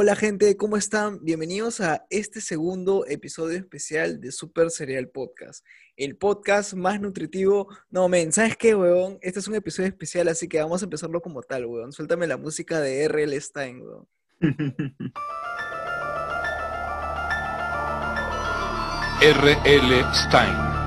Hola gente, ¿cómo están? Bienvenidos a este segundo episodio especial de Super Cereal Podcast. El podcast más nutritivo. No, men, ¿sabes qué, weón? Este es un episodio especial, así que vamos a empezarlo como tal, weón. Suéltame la música de R.L. Stein, weón. R.L. Stein.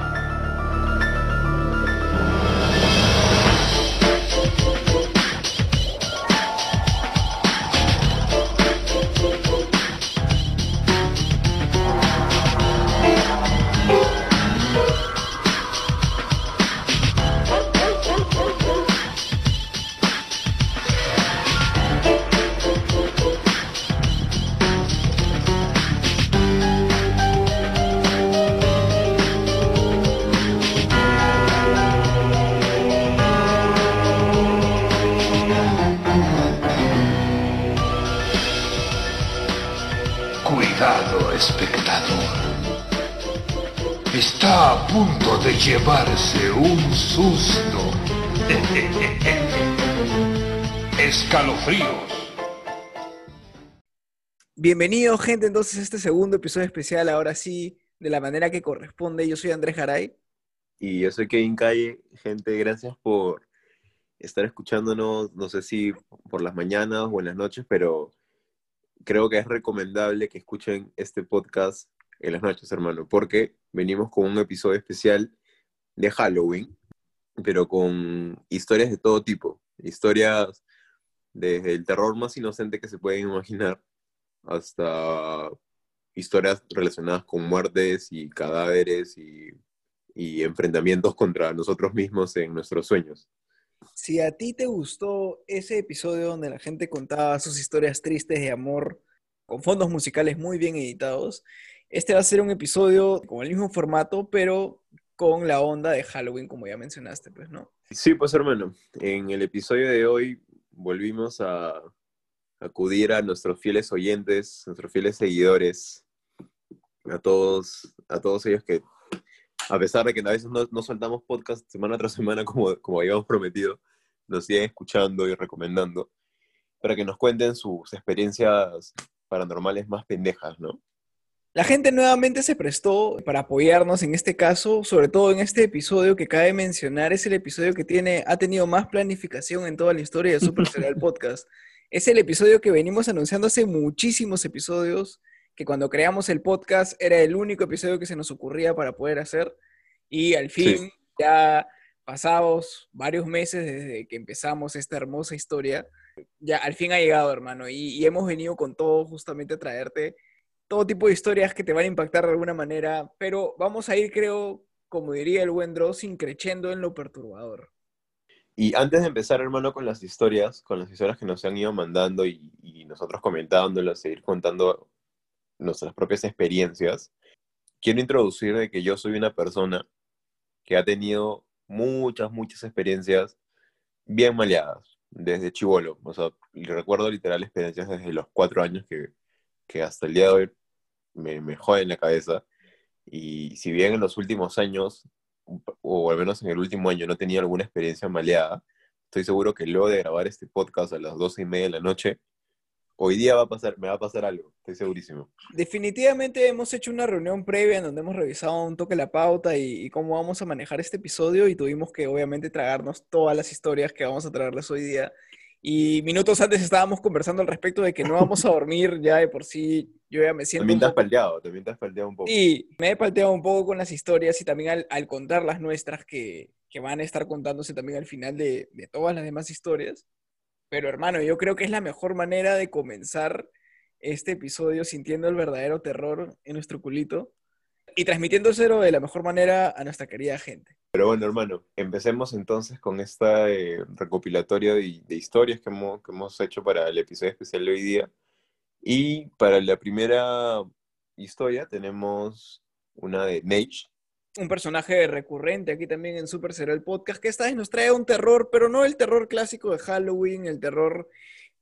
Bienvenidos, gente, entonces a este segundo episodio especial, ahora sí, de la manera que corresponde. Yo soy Andrés Garay. Y yo soy Kevin Calle. Gente, gracias por estar escuchándonos, no sé si por las mañanas o en las noches, pero creo que es recomendable que escuchen este podcast en las noches, hermano, porque venimos con un episodio especial de Halloween, pero con historias de todo tipo, historias desde el terror más inocente que se pueden imaginar hasta historias relacionadas con muertes y cadáveres y, y enfrentamientos contra nosotros mismos en nuestros sueños. Si a ti te gustó ese episodio donde la gente contaba sus historias tristes de amor con fondos musicales muy bien editados, este va a ser un episodio con el mismo formato, pero con la onda de Halloween, como ya mencionaste, pues, ¿no? Sí, pues hermano, en el episodio de hoy volvimos a acudir a nuestros fieles oyentes, nuestros fieles seguidores, a todos, a todos ellos que, a pesar de que a veces no, no soltamos podcast semana tras semana como, como habíamos prometido, nos siguen escuchando y recomendando para que nos cuenten sus experiencias paranormales más pendejas, ¿no? La gente nuevamente se prestó para apoyarnos en este caso, sobre todo en este episodio que cabe mencionar, es el episodio que tiene, ha tenido más planificación en toda la historia de Super Serial Podcast. Es el episodio que venimos anunciando hace muchísimos episodios, que cuando creamos el podcast era el único episodio que se nos ocurría para poder hacer. Y al fin, Sí. ya pasados varios meses desde que empezamos esta hermosa historia, ya al fin ha llegado, hermano. Y, y hemos venido con todo justamente a traerte todo tipo de historias que te van a impactar de alguna manera, pero vamos a ir, creo, como diría el buen Dross, increchendo en lo perturbador. Y antes de empezar, hermano, con las historias, con las historias que nos han ido mandando y, nosotros comentándolas, seguir contando nuestras propias experiencias, quiero introducir que yo soy una persona que ha tenido muchas, muchas experiencias bien maleadas desde chivolo. O sea, recuerdo literal experiencias desde los cuatro años que, que hasta el día de hoy me, me joden la cabeza. Y si bien en los últimos años, o al menos en el último año, no tenía alguna experiencia maleada, estoy seguro que luego de grabar este podcast a las doce y media de la noche, hoy día va a pasar, me va a pasar algo, estoy segurísimo. Definitivamente hemos hecho una reunión previa en donde hemos revisado un toque la pauta y, y cómo vamos a manejar este episodio y tuvimos que obviamente tragarnos todas las historias que vamos a traerles hoy día. Y minutos antes estábamos conversando al respecto de que no vamos a dormir ya de por sí. Yo ya me siento También te has palteado, también te has palteado un poco. Sí, me he palteado un poco con las historias y también al, al contar las nuestras que, que van a estar contándose también al final de, de todas las demás historias. Pero hermano, yo creo que es la mejor manera de comenzar este episodio sintiendo el verdadero terror en nuestro culito y transmitiéndoselo de la mejor manera a nuestra querida gente. Pero bueno, hermano, empecemos entonces con este eh, recopilatorio de, de historias que hemos, que hemos hecho para el episodio especial de hoy día. Y para la primera historia tenemos una de Nage. Un personaje recurrente aquí también en Super Serial Podcast, que esta vez nos trae un terror, pero no el terror clásico de Halloween, el terror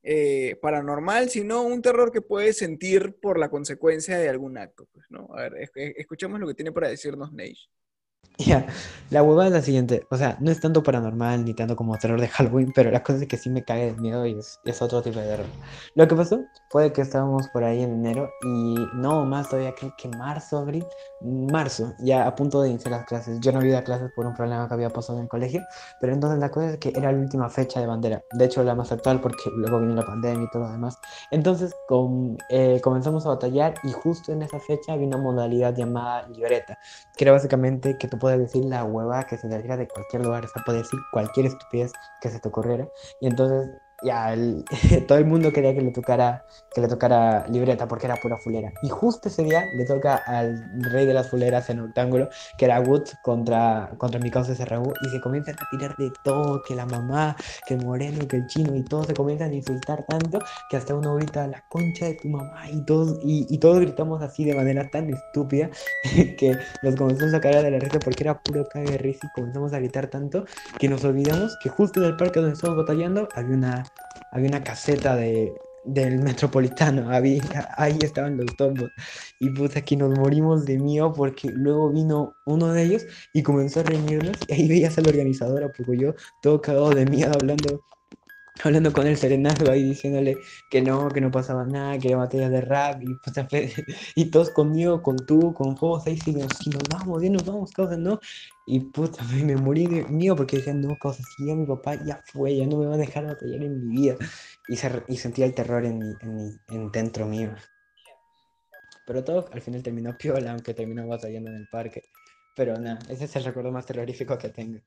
eh, paranormal, sino un terror que puedes sentir por la consecuencia de algún acto. Pues, ¿no? A ver, es- es- escuchemos lo que tiene para decirnos Nage. Ya, la huevada es la siguiente, o sea, no es tanto paranormal ni tanto como terror de Halloween, pero la cosa es que sí me cae de miedo y es, es otro tipo de terror. Lo que pasó fue que estábamos por ahí en enero y no más todavía creo que marzo, abril, marzo, ya a punto de iniciar las clases. Yo no había ido a clases por un problema que había pasado en el colegio, pero entonces la cosa es que era la última fecha de bandera, de hecho la más actual porque luego vino la pandemia y todo lo demás. Entonces eh, comenzamos a batallar y justo en esa fecha había una modalidad llamada libreta, que era básicamente que tú puedes decir la hueva que se te de cualquier lugar, o sea, puedes decir cualquier estupidez que se te ocurriera. Y entonces todo el mundo quería que le tocara que le tocara libreta porque era pura fulera. Y justo ese día le toca al rey de las fuleras en octángulo, que era Wood contra, contra mi causa SRU, y se comienzan a tirar de todo, que la mamá, que el moreno, que el chino, y todos se comienzan a insultar tanto que hasta uno grita la concha de tu mamá, y todos, y, todos gritamos así de manera tan estúpida que nos comenzamos a caer de la risa porque era puro cague risa y comenzamos a gritar tanto que nos olvidamos que justo en el parque donde estábamos batallando había una, había una caseta de, del metropolitano, había, ahí estaban los tombos. Y puta que nos morimos de miedo porque luego vino uno de ellos y comenzó a reñirnos y ahí veías al organizador a poco yo todo cagado de miedo hablando hablando con el serenazgo ahí diciéndole que no, que no pasaba nada, que era batalla de rap y, puta, fe- y todos conmigo, con tú, con juegos ahí, si nos, nos vamos, ya nos vamos, causa, ¿no? Y puta, me morí de miedo porque decían, no, causa, si ya mi papá ya fue, ya no me va a dejar batallar en mi vida. Y, se- y sentía el terror en, mi, en, mi- en dentro mío. Pero todo al final terminó piola, aunque terminó batallando en el parque. Pero nada, ese es el recuerdo más terrorífico que tengo.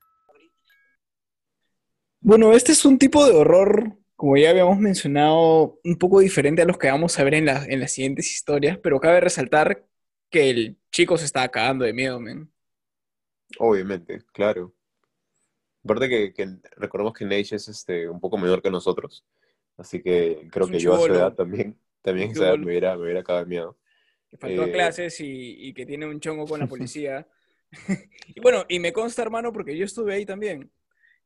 Bueno, este es un tipo de horror, como ya habíamos mencionado, un poco diferente a los que vamos a ver en, la- en las siguientes historias, pero cabe resaltar que el chico se estaba cagando de miedo, men. Obviamente, claro. Aparte que, que recordemos que Nage es este, un poco menor que nosotros, así que creo que yo a su edad también, también a Un esa edad chibolo. me hubiera, me hubiera cagado de miedo. que faltó a Eh, clases y, y que tiene un chongo con la policía. y bueno, y me consta, hermano, porque yo estuve ahí también.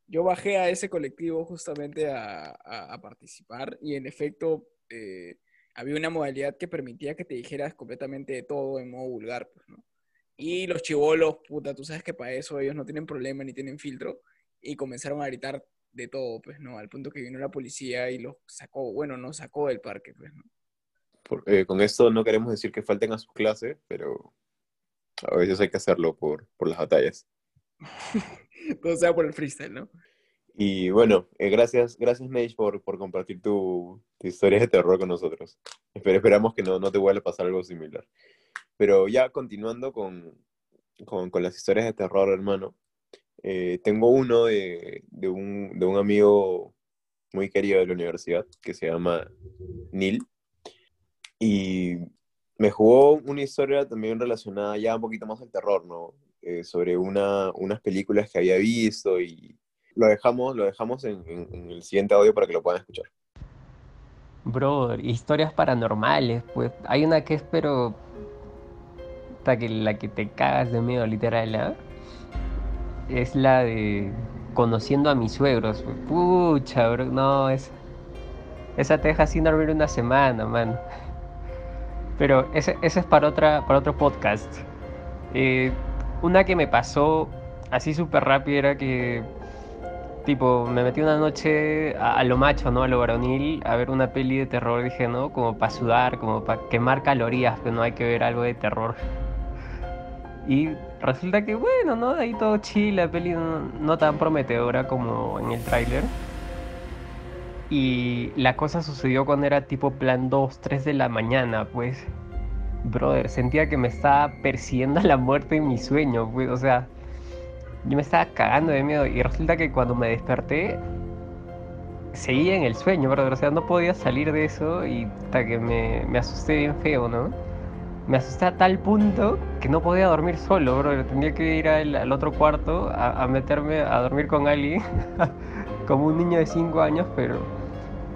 Yo bajé a ese colectivo justamente a, a- a participar y en efecto eh, había una modalidad que permitía que te dijeras completamente de todo en modo vulgar, pues, ¿no? Y los chivolos, puta, tú sabes que para eso ellos no tienen problema ni tienen filtro y comenzaron a gritar de todo, pues, ¿no? Al punto que vino la policía y los sacó, bueno, nos sacó del parque, pues, ¿no? por- eh, con esto no queremos decir que falten a su clase, pero a veces hay que hacerlo por, por las batallas. Todo sea por el freestyle, ¿no? Y bueno, eh, gracias, gracias Nage por, por compartir tu, tu historia de terror con nosotros. Espero, esperamos que no, no te vuelva a pasar algo similar. Pero ya continuando con, con, con las historias de terror, hermano, eh, tengo uno de, de, un, de un amigo muy querido de la universidad que se llama Neil. Y me jugó una historia también relacionada ya un poquito más al terror, ¿no? Eh, sobre una, unas películas que había visto y lo dejamos, lo dejamos en, en- el siguiente audio para que lo puedan escuchar. Brother, historias paranormales, pues hay una que es pero hasta que la que te cagas de miedo literal, ¿ah? Es la de conociendo a mis suegros. pues. Pucha, bro, no, es esa te deja sin dormir una semana, man. Pero ese, ese es para otra, para otro podcast. Eh, una que me pasó así súper rápido era que Tipo, me metí una noche a, lo macho, ¿no? A lo varonil, a ver una peli de terror, dije, ¿no? Como para sudar, como para quemar calorías, que no hay que ver algo de terror. Y resulta que, bueno, ¿no? Ahí todo chill, la peli no, no tan prometedora como en el tráiler. Y la cosa sucedió cuando era tipo plan 2, 3 de la mañana, pues. Brother, sentía que me estaba persiguiendo la muerte en mi sueño, o sea... Yo me estaba cagando de miedo y resulta que cuando me desperté seguía en el sueño, brother. O sea, no podía salir de eso y hasta que me, me asusté bien feo, ¿no? Me asusté a tal punto que no podía dormir solo, brother. Tenía que ir al, al otro cuarto a, a meterme a dormir con alguien, como un niño de 5 años, pero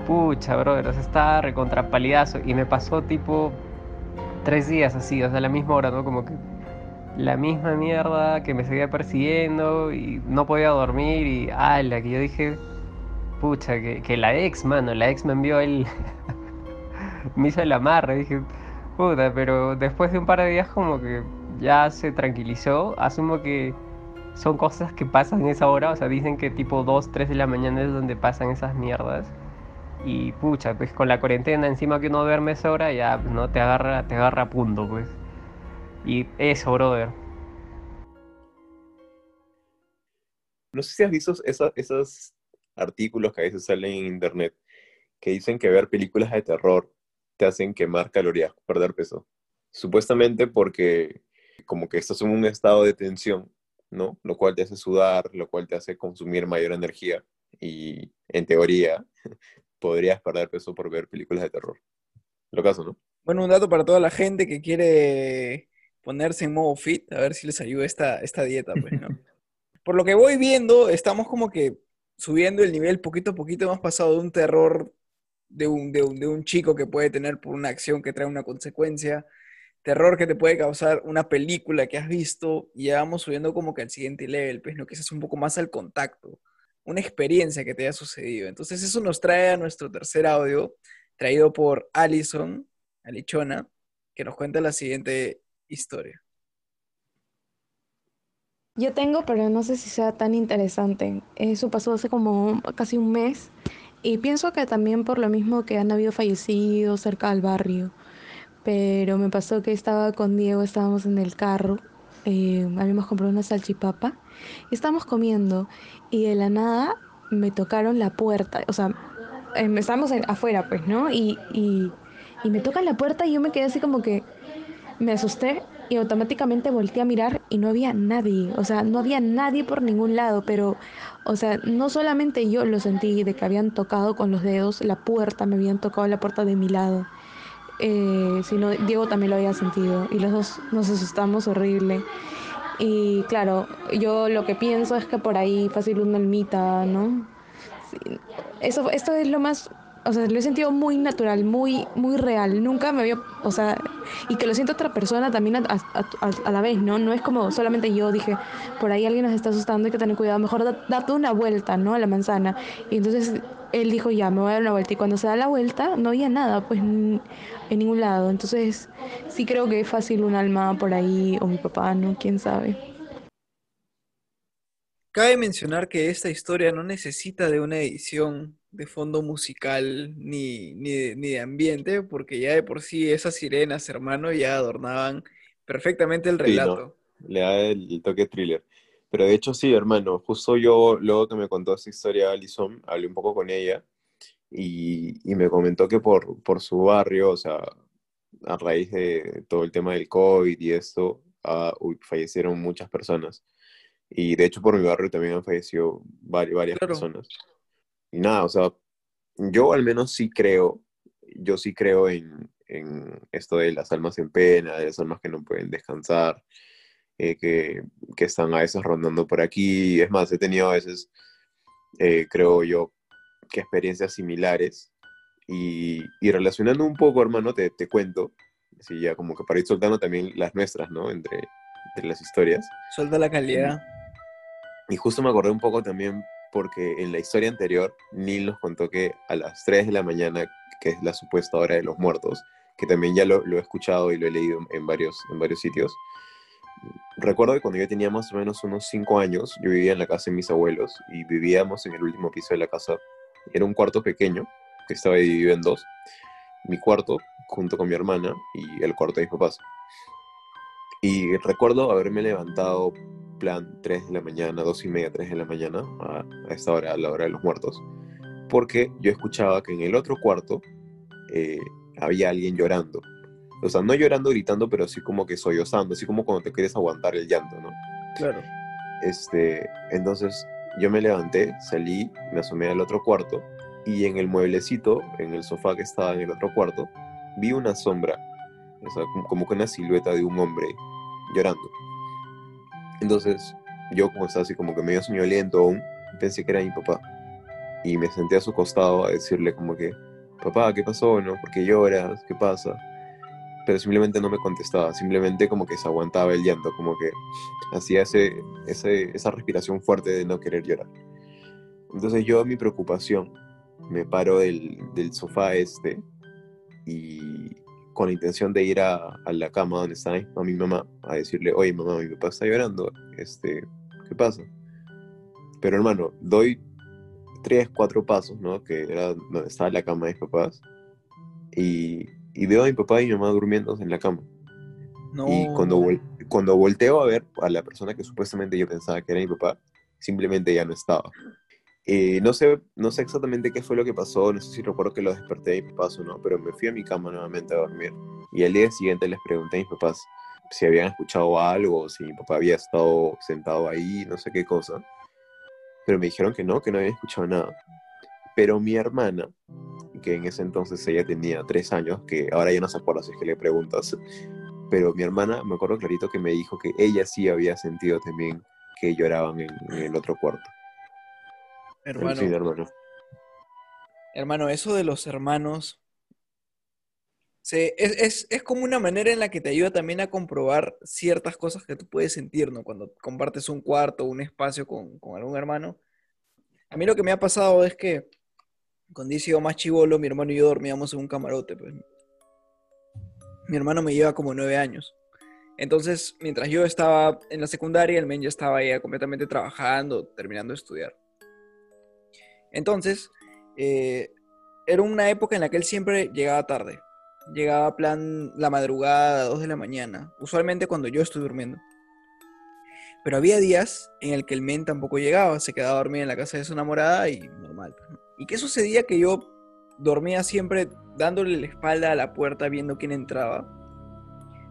pucha, brother. O sea, estaba recontrapalidazo y me pasó tipo tres días así, o sea, a la misma hora, ¿no? Como que la misma mierda que me seguía persiguiendo y no podía dormir y ala, que yo dije, pucha, que, que la ex, mano, la ex me envió el... me hizo el amarre, dije, puta, pero después de un par de días como que ya se tranquilizó. Asumo que son cosas que pasan en esa hora, o sea, dicen que tipo 2, 3 de la mañana es donde pasan esas mierdas. Y pucha, pues con la cuarentena encima que uno duerme esa hora, ya no te agarra, te agarra a punto, pues. Y eso, brother. No sé si has visto esa- esos artículos que a veces salen en internet que dicen que ver películas de terror te hacen quemar calorías, perder peso. Supuestamente porque como que estás en un estado de tensión, ¿no? Lo cual te hace sudar, lo cual te hace consumir mayor energía y en teoría podrías perder peso por ver películas de terror. Lo caso, ¿no? Bueno, un dato para toda la gente que quiere ponerse en modo fit, a ver si les ayuda esta, esta dieta, pues, ¿no? Por lo que voy viendo, estamos como que subiendo el nivel poquito a poquito, hemos pasado de un terror de un, de un, de un chico que puede tener por una acción que trae una consecuencia, terror que te puede causar una película que has visto, y ya vamos subiendo como que al siguiente level, pues, ¿no? Que es un poco más al contacto, una experiencia que te haya sucedido. Entonces eso nos trae a nuestro tercer audio, traído por Alison, Alichona, que nos cuenta la siguiente historia. Yo tengo, pero no sé si sea tan interesante. Eso pasó hace como casi un mes y pienso que también por lo mismo que han habido fallecidos cerca del barrio. Pero me pasó que estaba con Diego, estábamos en el carro, eh, habíamos comprado una salchipapa y estábamos comiendo y de la nada me tocaron la puerta, o sea, em, estábamos afuera pues, ¿no? Y, y, y me tocan la puerta y yo me quedé así como que me asusté y automáticamente volteé a mirar y no había nadie, o sea, no había nadie por ningún lado, pero, o sea, no solamente yo lo sentí de que habían tocado con los dedos la puerta, me habían tocado la puerta de mi lado, eh, sino Diego también lo había sentido y los dos nos asustamos horrible. Y claro, yo lo que pienso es que por ahí fácil una almita, ¿no? Eso, esto es lo más, o sea, lo he sentido muy natural, muy, muy real. Nunca me había, o sea, y que lo sienta otra persona también a, a- a- la vez, ¿no? No es como solamente yo dije, por ahí alguien nos está asustando, hay que tener cuidado, mejor da- date una vuelta, ¿no? A la manzana. Y entonces él dijo, ya, me voy a dar una vuelta. Y cuando se da la vuelta, no había nada, pues, en ningún lado. Entonces, sí creo que es fácil un alma por ahí, o mi papá, ¿no? ¿Quién sabe? Cabe mencionar que esta historia no necesita de una edición de fondo musical ni, ni, de, ni de ambiente, porque ya de por sí esas sirenas, hermano, ya adornaban perfectamente el Sí, ¿no? relato. Le da el, el toque thriller. Pero de hecho sí, hermano, justo yo, luego que me contó esta historia Alison, hablé un poco con ella y, y me comentó que por, por su barrio, o sea, a raíz de todo el tema del COVID y esto, ah, uy, fallecieron muchas personas. Y de hecho por mi barrio también han fallecido vari- varias Claro. personas. Y nada, o sea, yo al menos sí creo, yo sí creo en, en esto de las almas en pena, de las almas que no pueden descansar, eh, que, que están a veces rondando por aquí. Es más, he tenido a veces, eh, creo yo, que experiencias similares. Y, y relacionando un poco, hermano, te, te cuento, así ya como que para ir soltando también las nuestras, ¿no? Entre, entre las historias. Suelta la calidad. Y justo me acordé un poco también porque en la historia anterior, Neil nos contó que a las 3 de la mañana, que es la supuesta hora de los muertos, que también ya lo, lo he escuchado y lo he leído en varios, en varios sitios. Recuerdo que cuando yo tenía más o menos unos 5 años, yo vivía en la casa de mis abuelos y vivíamos en el último piso de la casa. Era un cuarto pequeño que estaba dividido en dos. Mi cuarto junto con mi hermana y el cuarto de mis papás. Y recuerdo haberme levantado plan 3 de la mañana, 2 y media, 3 de la mañana, a, esta hora, a la hora de los muertos, porque yo escuchaba que en el otro cuarto eh, había alguien llorando. O sea, no llorando, gritando, pero así como que sollozando, así como cuando te quieres aguantar el llanto, ¿no? Claro. Este, entonces yo me levanté, salí, me asomé al otro cuarto y en el mueblecito, en el sofá que estaba en el otro cuarto, vi una sombra, o sea, como- que una silueta de un hombre llorando. Entonces yo como estaba así como que medio soñoliento aún, pensé que era mi papá y me senté a su costado a decirle como que, papá, ¿qué pasó? ¿No? ¿Por qué lloras? ¿Qué pasa? Pero simplemente no me contestaba, simplemente como que se aguantaba el llanto, como que hacía ese, ese- esa respiración fuerte de no querer llorar. Entonces yo, mi preocupación, me paro del, del sofá este y con la intención de ir a, a la cama donde estaba mi- a mi mamá a decirle, oye mamá, mi papá está llorando, este, ¿qué pasa? Pero hermano, doy tres, cuatro pasos, ¿no? Que era donde estaba la cama de mis papás. Y, y veo a mi papá y mi mamá durmiendo en la cama. No. Y cuando, vol- cuando volteo a ver a la persona que supuestamente yo pensaba que era mi papá, simplemente ya no estaba. Eh, no, sé, no sé exactamente qué fue lo que pasó, no sé si recuerdo que lo desperté de mis papás o no, pero me fui a mi cama nuevamente a dormir. Y al día siguiente les pregunté a mis papás si habían escuchado algo, si mi papá había estado sentado ahí, no sé qué cosa. Pero me dijeron que no, que no habían escuchado nada. Pero mi hermana, que en ese entonces ella tenía tres años, que ahora ya no se acuerda si es que le preguntas, pero mi hermana, me acuerdo clarito que me dijo que ella sí había sentido también que lloraban en, en el otro cuarto. hermano, Sí, hermano. hermano, eso de los hermanos se- es, es- es como una manera en la que te ayuda también a comprobar ciertas cosas que tú puedes sentir, ¿no? Cuando compartes un cuarto, un espacio con, con algún hermano. A mí lo que me ha pasado es que cuando he sido más chivolo, mi hermano y yo dormíamos en un camarote, pues. Mi hermano me lleva como nueve años. Entonces, mientras yo estaba en la secundaria, el men ya estaba ya completamente trabajando, terminando de estudiar. Entonces, eh, era una época en la que él siempre llegaba tarde. Llegaba a plan la madrugada, 2 de la mañana, usualmente cuando yo estoy durmiendo. Pero había días en el que el men tampoco llegaba, se quedaba a dormir en la casa de su enamorada y normal. pues. ¿Y qué sucedía? Que yo dormía siempre dándole la espalda a la puerta viendo quién entraba.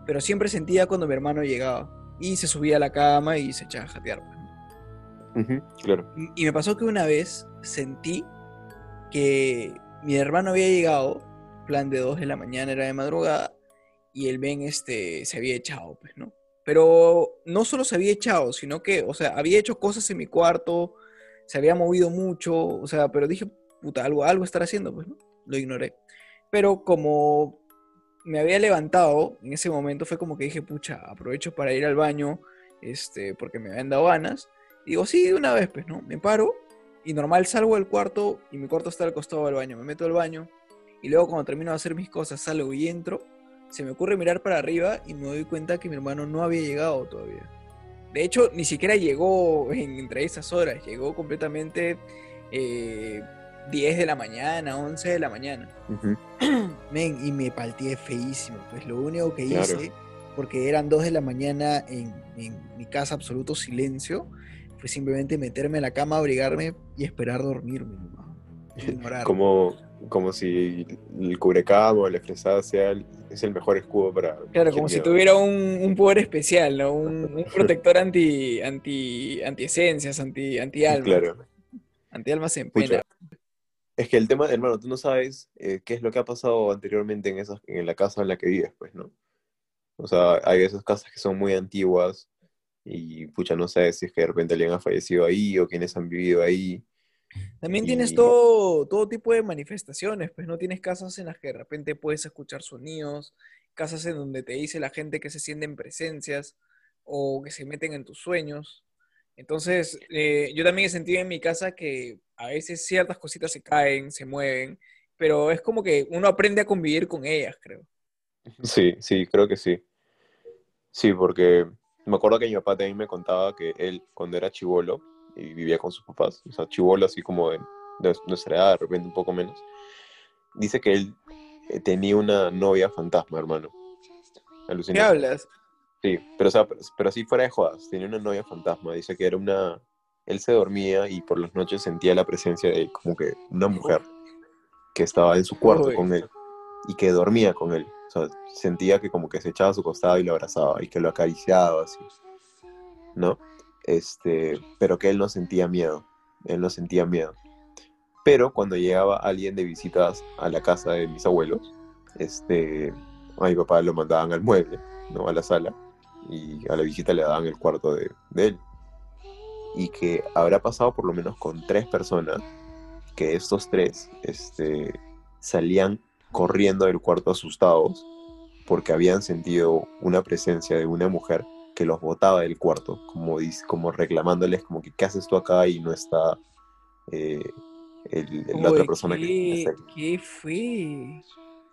Pero siempre sentía cuando mi hermano llegaba. Y se subía a la cama y se echaba a jatear. pues, ¿no? Ujú, claro. Y me pasó que una vez sentí que mi hermano había llegado, plan de 2 de la mañana, era de madrugada, y el Ben este, se había echado, pues, ¿no? Pero no solo se había echado, sino que, o sea, había hecho cosas en mi cuarto, se había movido mucho, o sea, pero dije, puta, algo, algo estará haciendo, pues, ¿no? Lo ignoré. Pero como me había levantado en ese momento, fue como que dije, pucha, aprovecho para ir al baño, este, porque me habían dado ganas. Y digo, sí, de una vez, pues, ¿no? Me paro y normal salgo del cuarto y mi cuarto está al costado del baño. Me meto al baño y luego cuando termino de hacer mis cosas salgo y entro. Se me ocurre mirar para arriba y me doy cuenta que mi hermano no había llegado todavía. De hecho, ni siquiera llegó en- entre esas horas. Llegó completamente eh, 10 de la mañana, 11 de la mañana. Men, y me palteé feísimo. Pues lo único que Claro. hice, porque eran 2 de la mañana en, en mi casa, absoluto silencio, fue simplemente meterme a la cama, abrigarme y esperar dormirme. Como, como si el cubrecama o la fresada sea el, es el mejor escudo para... Claro, como si tuviera un, un poder especial, ¿no? Un, un protector anti, anti, anti esencias, anti, anti almas. Claro. Anti almas en pena. Es que el tema, hermano, tú no sabes eh, qué es lo que ha pasado anteriormente en, esas, en la casa en la que vives, pues, ¿no? O sea, hay esas casas que son muy antiguas y, pucha, no sabes si es que de repente alguien ha fallecido ahí o quienes han vivido ahí. También tienes Y- todo, todo tipo de manifestaciones, pues no tienes casas en las que de repente puedes escuchar sonidos, casas en donde te dice la gente que se sienten presencias o que se meten en tus sueños. Entonces, eh, yo también he sentido en mi casa que a veces ciertas cositas se caen, se mueven, pero es como que uno aprende a convivir con ellas, creo. Sí, sí, creo que sí. Sí, porque me acuerdo que mi papá también me contaba que él, cuando era chivolo y vivía con sus papás, o sea, chivolo así como de, de nuestra edad, de repente un poco menos, dice que él eh, tenía una novia fantasma, hermano. ¿Qué hablas? Sí, pero, o sea, pero, pero así fuera de jodas, tenía una novia fantasma, dice que era una... Él se dormía y por las noches sentía la presencia de como que una mujer que estaba en su cuarto Uy. con él y que dormía con él. O sea, sentía que como que se echaba a su costado y lo abrazaba y que lo acariciaba así, ¿no? Este, pero que él no sentía miedo, él no sentía miedo. Pero cuando llegaba alguien de visitas a la casa de mis abuelos, este, a mi papá lo mandaban al mueble, ¿no? A la sala y a la visita le daban el cuarto de, de él. Y que habrá pasado por lo menos con tres personas, que estos tres este, salían corriendo del cuarto asustados porque habían sentido una presencia de una mujer que los botaba del cuarto, como, como reclamándoles como que ¿qué haces tú acá? y no está eh, el- la otra Uy, persona que ¿qué, está aquí. ¿Qué fue?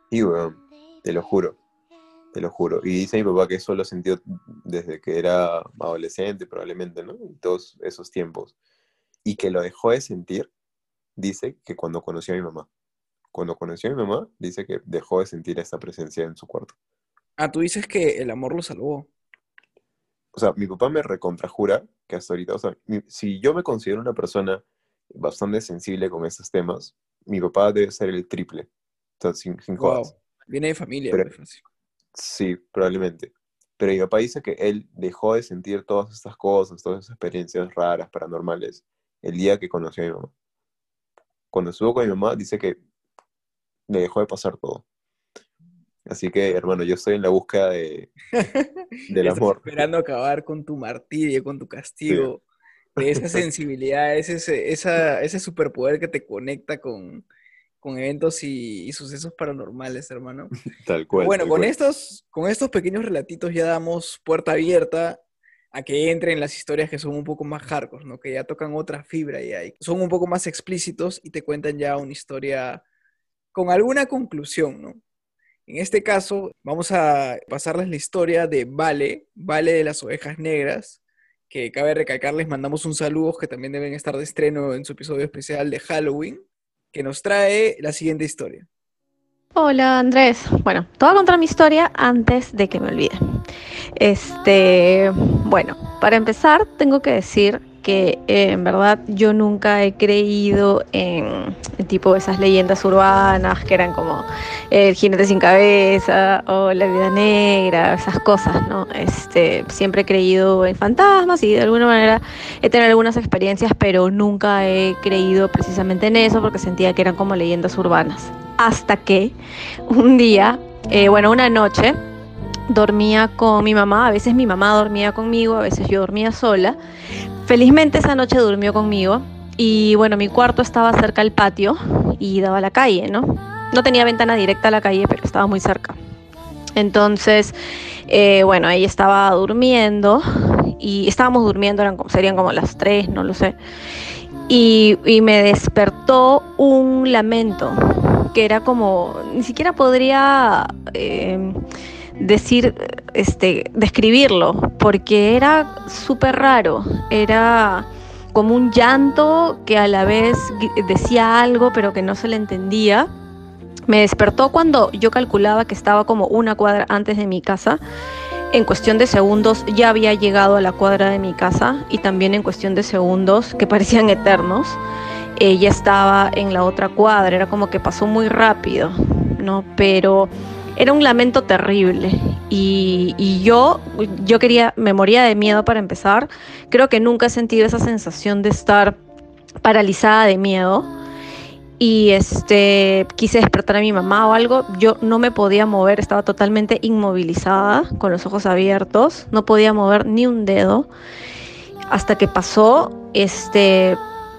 Y weón, te lo juro. Te lo juro. Y dice mi papá que eso lo sintió desde que era adolescente, probablemente, ¿no? En todos esos tiempos. Y que lo dejó de sentir, dice que cuando conoció a mi mamá. Cuando conoció a mi mamá, dice que dejó de sentir esa presencia en su cuarto. Ah, tú dices que el amor lo salvó. O sea, mi papá me recontrajura que hasta ahorita, o sea, mi- si yo me considero una persona bastante sensible con esos temas, mi papá debe ser el triple. O sea, sin, sin Wow. Viene de familia, Pero- pues. Sí, probablemente. Pero mi papá dice que él dejó de sentir todas estas cosas, todas esas experiencias raras, paranormales, el día que conoció a mi mamá. Cuando estuvo con mi mamá, dice que le dejó de pasar todo. Así que, hermano, yo estoy en la búsqueda de, del Estás amor. esperando acabar con tu martirio, con tu castigo, de esa sensibilidad, ese, esa- ese superpoder que te conecta con, con eventos y, y sucesos paranormales, hermano. Tal cual. bueno, tal con cual. estos, con estos pequeños relatitos ya damos puerta abierta a que entren las historias que son un poco más hardcore, ¿no? Que ya tocan otra fibra y ahí son un poco más explícitos y te cuentan ya una historia con alguna conclusión, ¿no? En este caso, vamos a pasarles la historia de Vale, Vale de las Ovejas Negras, que cabe recalcarles, mandamos un saludo que también deben estar de estreno en su episodio especial de Halloween, que nos trae la siguiente historia. Hola Andrés. Bueno, te voy a contar mi historia antes de que me olvide. Este, bueno, para empezar tengo que decir que eh, en verdad yo nunca he creído en, en tipo esas leyendas urbanas que eran como el jinete sin cabeza o la vida negra, esas cosas, ¿no? Este, siempre he creído en fantasmas y de alguna manera he tenido algunas experiencias, pero nunca he creído precisamente en eso porque sentía que eran como leyendas urbanas. Hasta que un día, eh, bueno, una noche, dormía con mi mamá, a veces mi mamá dormía conmigo, a veces yo dormía sola. Felizmente esa noche durmió conmigo y bueno, mi cuarto estaba cerca al patio y daba a la calle, ¿no? No tenía ventana directa a la calle, pero estaba muy cerca. Entonces, eh, bueno, ahí estaba durmiendo y estábamos durmiendo, eran, serían como las 3, no lo sé. Y, y me despertó un lamento que era como, ni siquiera podría eh, decir, este, describirlo, porque era súper raro, era como un llanto que a la vez decía algo pero que no se le entendía. Me despertó cuando yo calculaba que estaba como una cuadra antes de mi casa. En cuestión de segundos ya había llegado a la cuadra de mi casa y también en cuestión de segundos que parecían eternos eh, ya estaba en la otra cuadra, era como que pasó muy rápido, ¿no? Pero era un lamento terrible. Y, y yo, yo quería, me moría de miedo para empezar, creo que nunca he sentido esa sensación de estar paralizada de miedo. Y este quise despertar a mi mamá o algo, yo no me podía mover, estaba totalmente inmovilizada, con los ojos abiertos, no podía mover ni un dedo. Hasta que pasó este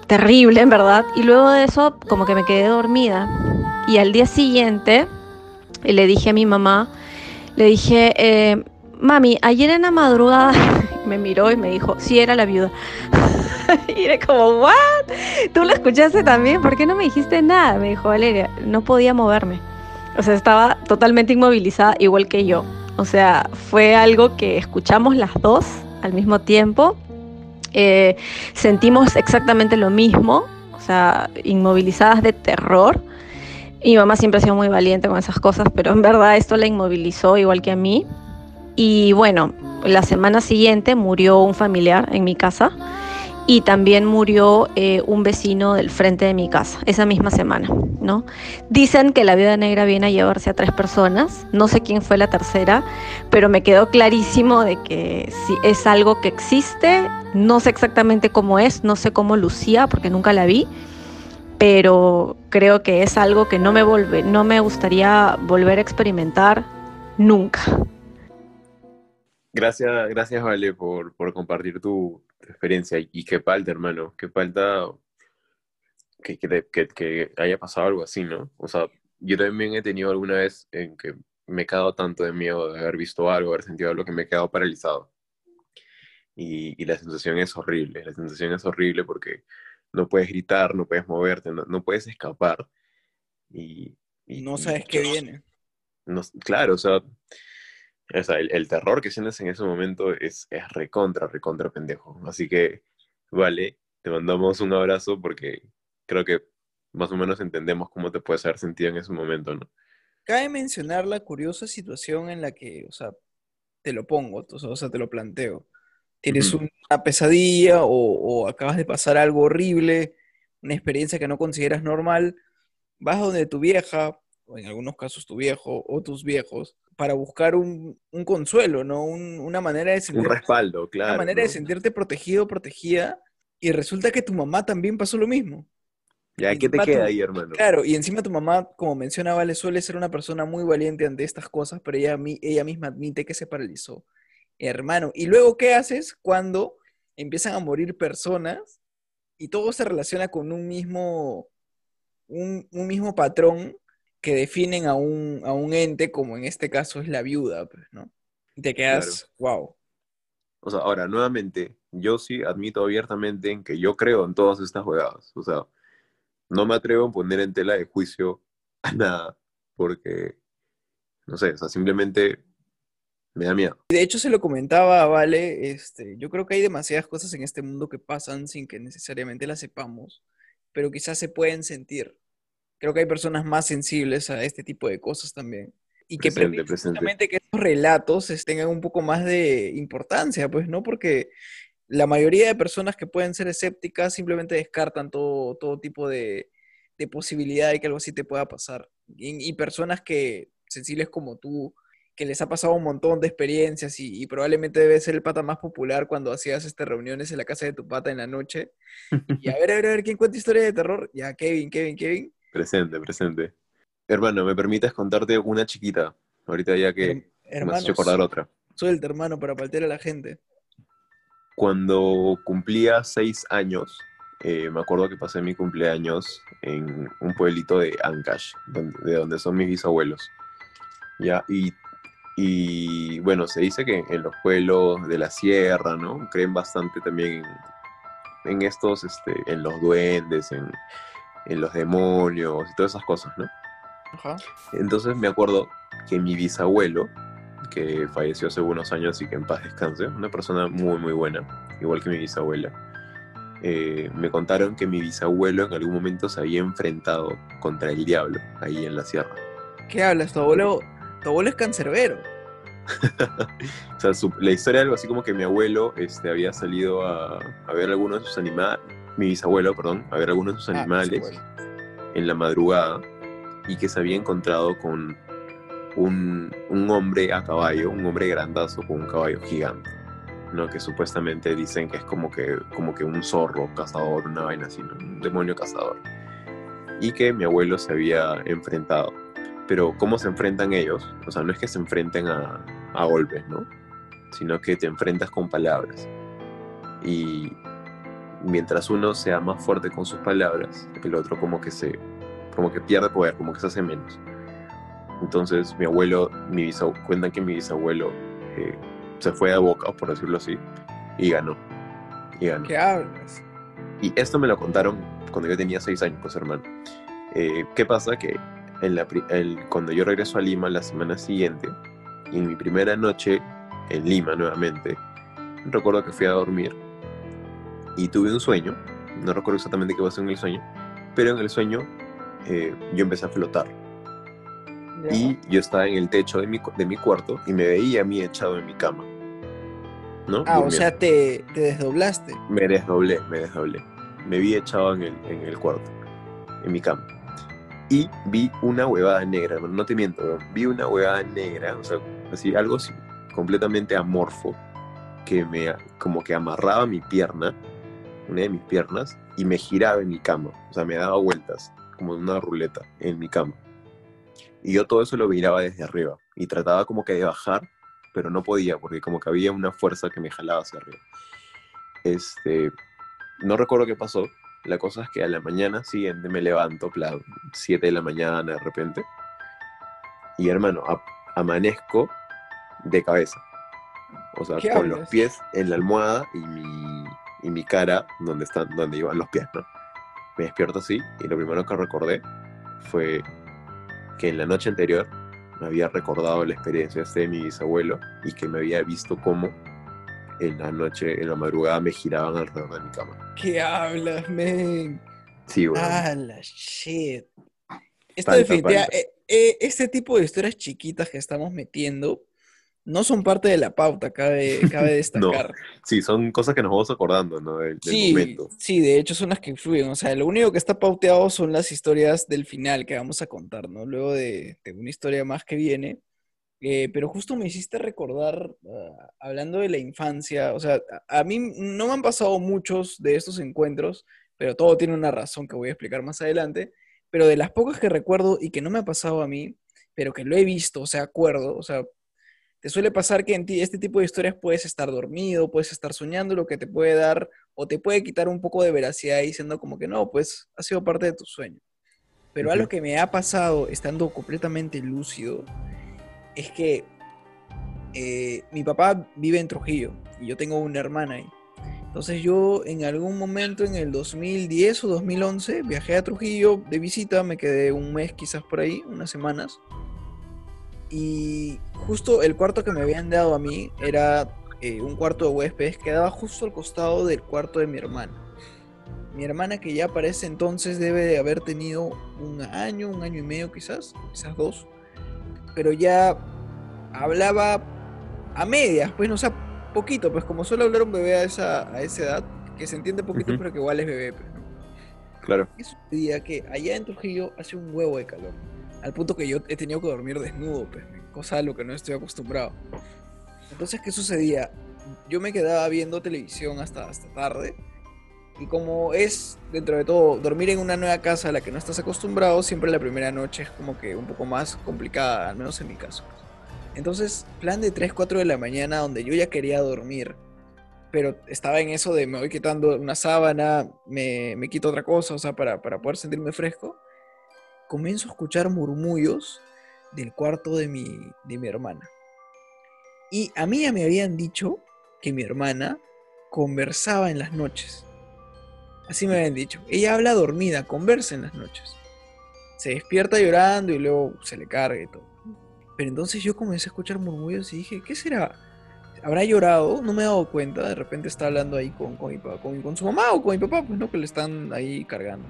terrible en verdad. Y luego de eso como que me quedé dormida. Y al día siguiente eh, le dije a mi mamá, le dije, eh, mami, ayer en la madrugada me miró y me dijo, sí, era la viuda. y era como, ¿what? ¿Tú lo escuchaste también? ¿Por qué no me dijiste nada? Me dijo Valeria, no podía moverme. O sea, estaba totalmente inmovilizada, igual que yo. O sea, fue algo que escuchamos las dos al mismo tiempo. Eh, sentimos exactamente lo mismo, o sea, inmovilizadas de terror. Mi mamá siempre ha sido muy valiente con esas cosas, pero en verdad esto la inmovilizó igual que a mí. Y bueno, la semana siguiente murió un familiar en mi casa y también murió eh, un vecino del frente de mi casa esa misma semana, ¿no? Dicen que la viuda negra viene a llevarse a tres personas, no sé quién fue la tercera, pero me quedó clarísimo de que si es algo que existe, no sé exactamente cómo es, no sé cómo lucía porque nunca la vi, pero creo que es algo que no me volve, no me gustaría volver a experimentar nunca. Gracias, gracias, Vale, por, por compartir tu, experiencia. Y qué falta, hermano, qué falta que, que, que- que haya pasado algo así, ¿no? O sea, yo también he tenido alguna vez en que me he quedado tanto de miedo de haber visto algo, haber sentido algo, que me he quedado paralizado. Y, y la sensación es horrible, la sensación es horrible porque no puedes gritar, no puedes moverte, no, no puedes escapar. Y, y- No sabes qué viene. no- claro, o sea, O sea, el, el terror que sientes en ese momento es, es recontra, recontra pendejo. Así que, vale, te mandamos un abrazo porque creo que más o menos entendemos cómo te puedes haber sentido en ese momento, ¿no? Cabe mencionar la curiosa situación en la que, o sea, te lo pongo, o sea, te lo planteo. Tienes Ujú. Una pesadilla o, o acabas de pasar algo horrible, una experiencia que no consideras normal, vas donde tu vieja, o en algunos casos tu viejo o tus viejos, para buscar un, un consuelo, ¿no? Un- una manera de Un sentirte, respaldo, una claro. manera de ¿no? sentirte protegido protegida, y resulta que tu mamá también pasó lo mismo. Ya, ¿qué te queda tu- ahí, hermano? Claro, y encima tu mamá, como menciona Vale, suele ser una persona muy valiente ante estas cosas, pero ella, ella misma admite que se paralizó. Hermano, ¿y luego qué haces cuando empiezan a morir personas y todo se relaciona con un mismo, un, un mismo patrón que definen a un, a un ente, como en este caso es la viuda, pues, ¿no? Y te quedas, wow. O sea, ahora, nuevamente, yo sí admito abiertamente en que yo creo en todas estas jugadas. O sea, no me atrevo a poner en tela de juicio a nada, porque, no sé, o sea, simplemente me da miedo. De hecho, se lo comentaba a Vale, este, yo creo que hay demasiadas cosas en este mundo que pasan sin que necesariamente las sepamos, pero quizás se pueden sentir. Creo que hay personas más sensibles a este tipo de cosas también. Y que Presente, presente. justamente que estos relatos es- tengan un poco más de importancia, pues, ¿no? Porque la mayoría de personas que pueden ser escépticas simplemente descartan todo, todo tipo de, de posibilidad de que algo así te pueda pasar. Y, y personas que, sensibles como tú, que les ha pasado un montón de experiencias y, y probablemente debe ser el pata más popular cuando hacías estas reuniones en la casa de tu pata en la noche. Y a ver, a ver, a ver, ¿quién cuenta historias de terror? Ya, Kevin, Kevin, Kevin. Presente, presente. Hermano, ¿me permites contarte una chiquita? Ahorita ya que Her- me has hecho hermanos, acordar otra. suelta, hermano, para paltear a la gente. Cuando cumplía seis años, eh, me acuerdo que pasé mi cumpleaños en un pueblito de Ancash, donde- de donde son mis bisabuelos. Ya, y, y bueno, se dice que en los pueblos de la sierra, ¿no? Creen bastante también en, en estos, este, en los duendes, en, en los demonios y todas esas cosas, ¿no? Ajá. Entonces me acuerdo que mi bisabuelo, que falleció hace unos años y que en paz descanse, una persona muy, muy buena, igual que mi bisabuela, eh, me contaron que mi bisabuelo en algún momento se había enfrentado contra el diablo ahí en la sierra. ¿Qué hablas? Tu abuelo, tu abuelo es cancerbero. O sea, su- la historia es algo así como que mi abuelo este, había salido a, a ver algunos de sus animales, mi bisabuelo, perdón, a ver algunos de sus Ah, animales en la madrugada y que se había encontrado con un, un hombre a caballo, un hombre grandazo con un caballo gigante, ¿no? Que supuestamente dicen que es como que, como que un zorro cazador, una vaina así, ¿no? Un demonio cazador. Y que mi abuelo se había enfrentado. Pero ¿cómo se enfrentan ellos? O sea, no es que se enfrenten a, a golpes, ¿no? Sino que te enfrentas con palabras. Y mientras uno sea más fuerte con sus palabras, el otro como que se como que pierde poder, como que se hace menos. Entonces mi abuelo, mi bisabuelo, cuentan que mi bisabuelo eh, se fue a boca, por decirlo así, y ganó. Y ganó. ¿Qué hablas? Y esto me lo contaron cuando yo tenía seis años, pues hermano. Eh, ¿Qué pasa? Que en la el- cuando yo regreso a Lima la semana siguiente, y en mi primera noche en Lima nuevamente, recuerdo que fui a dormir y tuve un sueño, no recuerdo exactamente qué pasó en el sueño, pero en el sueño eh, yo empecé a flotar. Y yo estaba en el techo de mi, de mi cuarto y me veía a mí echado en mi cama. ¿No? Ah, o Durmiendo. sea, te, te desdoblaste. Me desdoblé, me desdoblé. Me vi echado en el, en el cuarto, en mi cama. Y vi una huevada negra, no te miento, vi una huevada negra, o sea, así, algo completamente amorfo, que me, como que amarraba mi pierna, una de mis piernas, y me giraba en mi cama, o sea, me daba vueltas, como una ruleta, en mi cama. Y yo todo eso lo miraba desde arriba, y trataba como que de bajar, pero no podía, porque como que había una fuerza que me jalaba hacia arriba. Este, no recuerdo qué pasó. La cosa es que a la mañana siguiente me levanto, plan 7 de la mañana de repente. Y hermano, amanezco de cabeza. O sea, ¿Qué con los pies en la almohada y mi, y mi cara donde, están, donde iban los pies, ¿no? Me despierto así y lo primero que recordé fue que en la noche anterior me había recordado la experiencia este de mi bisabuelo y que me había visto cómo en la noche, en la madrugada, me giraban alrededor de mi cama. ¿Qué hablas, men? Sí, weón. Ah, la shit. Esto definitiva- falta. eh, eh, este tipo de historias chiquitas que estamos metiendo no son parte de la pauta, cabe, cabe destacar. Sí, son cosas que nos vamos acordando, ¿no? Del, del Sí, momento. sí, de hecho son las que influyen. O sea, lo único que está pauteado son las historias del final que vamos a contar, ¿no? Luego de, de una historia más que viene. Eh, pero justo me hiciste recordar, ah, hablando de la infancia, o sea, a, a mí no me han pasado muchos de estos encuentros, pero todo tiene una razón que voy a explicar más adelante. Pero de las pocas que recuerdo y que no me ha pasado a mí, pero que lo he visto, o sea, acuerdo, o sea, te suele pasar que en ti, este tipo de historias puedes estar dormido, puedes estar soñando, lo que te puede dar o te puede quitar un poco de veracidad diciendo como que no, pues ha sido parte de tu sueño. Pero algo Ujú. que me ha pasado estando completamente lúcido es que eh, mi papá vive en Trujillo y yo tengo una hermana ahí. Entonces yo en algún momento en el 2010 o 2011 viajé a Trujillo de visita, me quedé un mes quizás por ahí, unas semanas. Y justo el cuarto que me habían dado a mí era eh, un cuarto de huéspedes que daba justo al costado del cuarto de mi hermana. Mi hermana que ya para entonces debe de haber tenido un año, un año y medio quizás, quizás dos. Pero ya hablaba a medias, pues no o sea, poquito, pues como suele hablar un bebé a esa, a esa edad, que se entiende poquito, pero que igual es bebé. pues, ¿no? Claro. Sucedía que allá en Trujillo hace un huevo de calor. Al punto que yo he tenido que dormir desnudo, pues, cosa a lo que no estoy acostumbrado. Entonces, ¿qué sucedía? Yo me quedaba viendo televisión hasta, hasta tarde. Y como es, dentro de todo, dormir en una nueva casa a la que no estás acostumbrado, siempre la primera noche es como que un poco más complicada, al menos en mi caso. Entonces, plan de 3, 4 de la mañana, donde yo ya quería dormir, pero estaba en eso de me voy quitando una sábana, me, me quito otra cosa, o sea, para, para poder sentirme fresco, comienzo a escuchar murmullos del cuarto de mi, de mi hermana. Y a mí ya me habían dicho que mi hermana conversaba en las noches. Así me habían dicho. Ella habla dormida, conversa en las noches. Se despierta llorando y luego se le carga y todo. Pero entonces yo comencé a escuchar murmullos y dije, ¿qué será? ¿Habrá llorado? No me he dado cuenta. De repente está hablando ahí con, con, mi pa- con- con su mamá o con mi papá, pues no, que le están ahí cargando.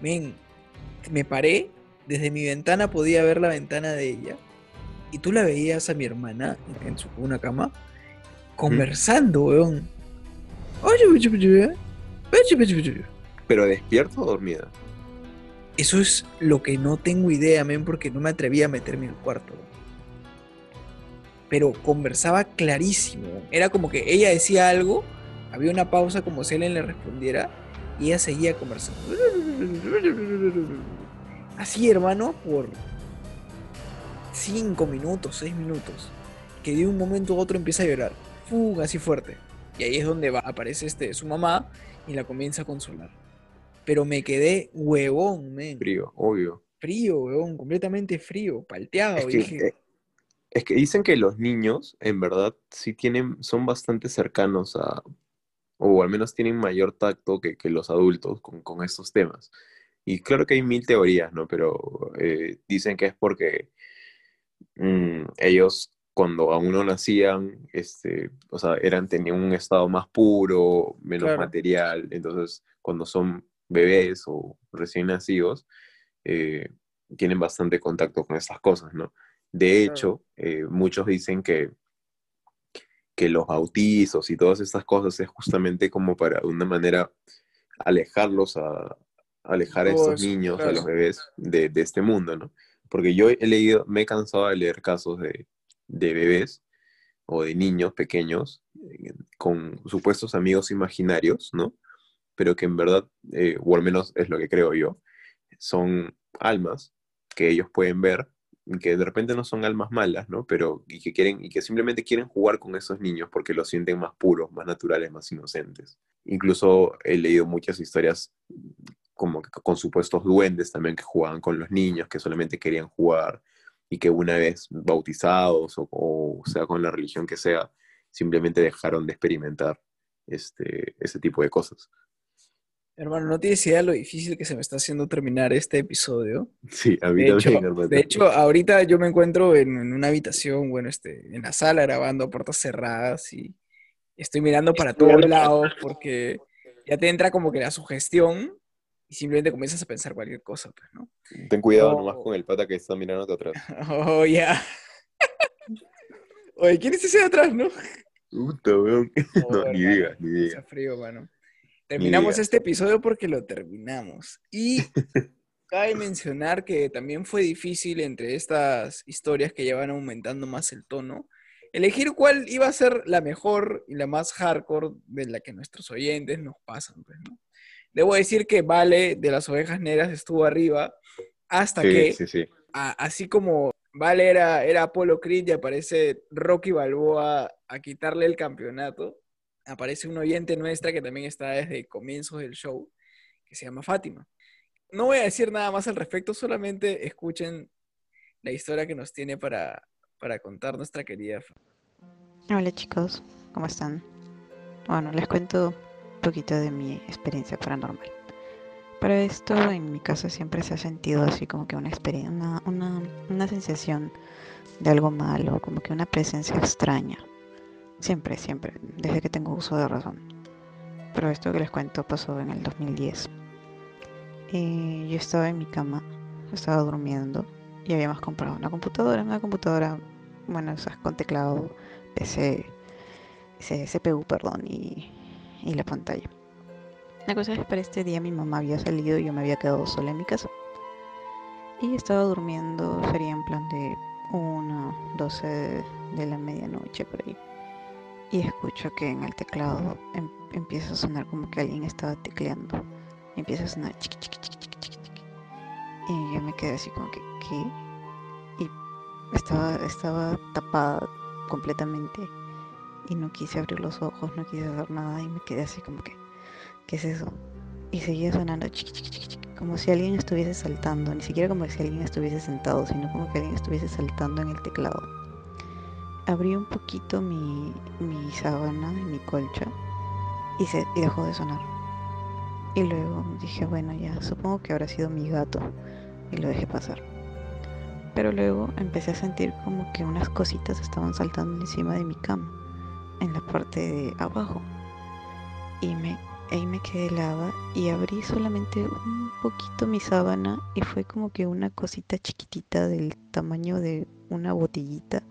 Men, me paré, desde mi ventana podía ver la ventana de ella. Y tú la veías a mi hermana en su una cama, conversando, weón. Oye, ¿Pero despierto o dormida? Eso es lo que no tengo idea, men, porque no me atreví a meterme en el cuarto. Pero conversaba clarísimo. Era como que ella decía algo, había una pausa como si alguien le respondiera, y ella seguía conversando. Así, hermano, por cinco minutos, seis minutos. Que de un momento a otro empieza a llorar. ¡Fum! Así fuerte. Y ahí es donde va, aparece este, su mamá y la comienza a consolar. Pero me quedé huevón, men. Frío, obvio. Frío, huevón, completamente frío, palteado. Es que, dije, eh, es que dicen que los niños, en verdad, sí tienen, son bastante cercanos a, o al menos tienen mayor tacto que, que los adultos con, con estos temas. Y claro que hay mil teorías, ¿no? Pero eh, dicen que es porque mm, ellos cuando aún no nacían, este, o sea, eran, tenían un estado más puro, menos Claro. material. Entonces, cuando son bebés o recién nacidos, eh, tienen bastante contacto con estas cosas, ¿no? De hecho, eh, muchos dicen que, que los bautizos y todas estas cosas es justamente como para, de una manera, alejarlos a alejar a Todo estos niños, a los bebés de, de este mundo, ¿no? Porque yo he leído, me he cansado de leer casos de, de bebés o de niños pequeños eh, con supuestos amigos imaginarios, ¿no? Pero que en verdad, eh, o al menos es lo que creo yo, son almas que ellos pueden ver que de repente no son almas malas, ¿no? Pero y que quieren y que simplemente quieren jugar con esos niños porque los sienten más puros, más naturales, más inocentes. Incluso he leído muchas historias como que con supuestos duendes también que jugaban con los niños, que solamente querían jugar y que una vez bautizados o, o sea con la religión que sea, simplemente dejaron de experimentar este, ese tipo de cosas. Hermano, no tienes idea de lo difícil que se me está haciendo terminar este episodio. Sí, a mí De hecho, también, hermano. de hecho, ahorita yo me encuentro en, en una habitación, bueno, este, en la sala grabando a puertas cerradas y estoy mirando para todos lados porque ya te entra como que la sugestión y simplemente comienzas a pensar cualquier cosa, pues, ¿no? Ten cuidado No. nomás con el pata que está mirándote atrás. Oh, ya. Oye, ¿quién es ese de atrás, no? Puta, weón. No, Oh, ni hermano, digas, ni digas. Está frío, mano. Terminamos este episodio porque lo terminamos. Y cabe mencionar que también fue difícil entre estas historias que ya van aumentando más el tono, elegir cuál iba a ser la mejor y la más hardcore de la que nuestros oyentes nos pasan, pues, ¿no? Debo decir que Vale de las Ovejas Negras estuvo arriba hasta que Sí, sí, a- así como Vale era, era Apolo Creed y aparece Rocky Balboa a quitarle el campeonato, aparece un oyente nuestra que también está desde comienzos del show, que se llama Fátima. No voy a decir nada más al respecto, solamente escuchen la historia que nos tiene para, para contar nuestra querida Fa- Hola chicos, ¿cómo están? Bueno, les cuento poquito de mi experiencia paranormal. Para esto en mi casa siempre se ha sentido así como que una una, una, una sensación de algo malo, como que una presencia extraña. Siempre, siempre, desde que tengo uso de razón. Pero esto que les cuento pasó en el 2010. Y yo estaba en mi cama, estaba durmiendo y habíamos comprado una computadora, una computadora, bueno, esas con teclado, PC, CPU, perdón, y, y la pantalla. La cosa es que para este día mi mamá había salido y yo me había quedado sola en mi casa. Y estaba durmiendo, sería en plan de 1, 12 de, la medianoche por ahí. Y escucho que en el teclado em- empieza a sonar como que alguien estaba tecleando. Y empieza a sonar chiqui, chiqui, chiqui, chiqui, chiqui. Y yo me quedé así como que, ¿qué? Y estaba, estaba tapada completamente y no quise abrir los ojos, no quise hacer nada y me quedé así como que, ¿qué es eso? Y seguía sonando chiqui, chiqui, chiqui, como si alguien estuviese saltando, ni siquiera como si alguien estuviese sentado, sino como que alguien estuviese saltando en el teclado. Abrí un poquito mi, mi sábana y mi colcha y, se, y dejó de sonar. Y luego dije, bueno, ya, supongo que habrá sido mi gato y lo dejé pasar. Pero luego empecé a sentir como que unas cositas estaban saltando encima de mi cama, en la parte de abajo. Y me, ahí me quedé helada y abrí solamente un poquito mi sábana y fue como que una cosita chiquitita del tamaño de una botellita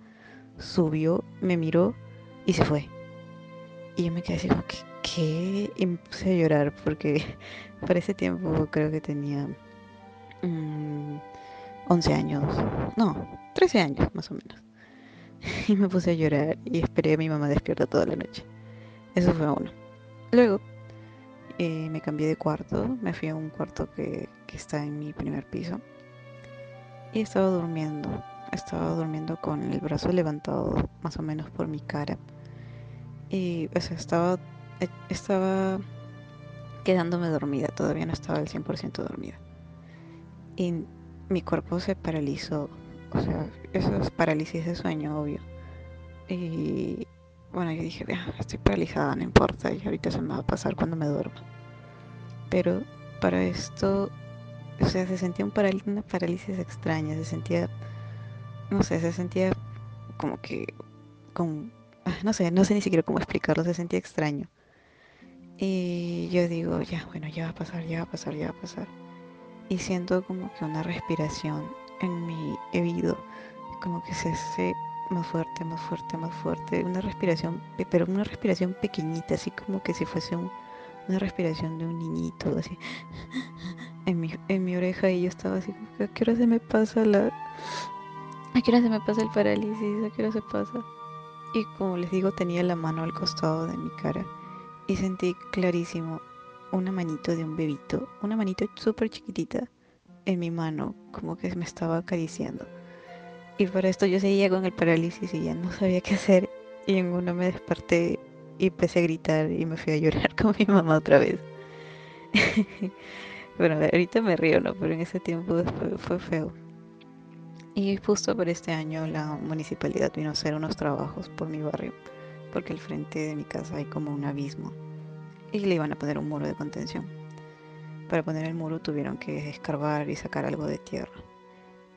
subió, me miró y se fue. Y yo me quedé así que, ¿qué? Y me puse a llorar porque para ese tiempo creo que tenía mm, 11 años, no, 13 años más o menos. Y me puse a llorar y esperé a mi mamá despierta toda la noche. Eso fue uno. Luego eh, me cambié de cuarto, me fui a un cuarto que, que está en mi primer piso. Y estaba durmiendo, estaba durmiendo con el brazo levantado más o menos por mi cara. Y o sea, estaba, eh, estaba quedándome dormida, todavía no estaba al 100% dormida. Y mi cuerpo se paralizó, o sea, eso es parálisis de sueño, obvio. Y bueno, yo dije, "Ah, estoy paralizada, no importa, y ahorita se me va a pasar cuando me duerma. Pero para esto, o sea, se sentía un paral- una parálisis extraña, se sentía, no sé, se sentía como que con, ah, no sé, no sé ni siquiera cómo explicarlo, se sentía extraño. Y yo digo, ya, bueno, ya va a pasar, ya va a pasar, ya va a pasar. Y siento como que una respiración en mi oído, como que se hace más fuerte, más fuerte, más fuerte. Una respiración, pe- pero una respiración pequeñita, así como que si fuese un- una respiración de un niñito, así. En mi, en mi oreja y yo estaba así, como que, ¿a qué hora se me pasa la... ¿A qué hora se me pasa el parálisis? ¿A qué hora se pasa? Y como les digo, tenía la mano al costado de mi cara y sentí clarísimo una manito de un bebito, una manito súper chiquitita en mi mano, como que me estaba acariciando. Y para esto yo seguía con el parálisis y ya no sabía qué hacer. Y en uno me desperté y empecé a gritar y me fui a llorar con mi mamá otra vez. bueno, ahorita me río, ¿no? Pero en ese tiempo fue, fue feo. Y justo por este año la municipalidad vino a hacer unos trabajos por mi barrio, porque al frente de mi casa hay como un abismo y le iban a poner un muro de contención. Para poner el muro tuvieron que escarbar y sacar algo de tierra.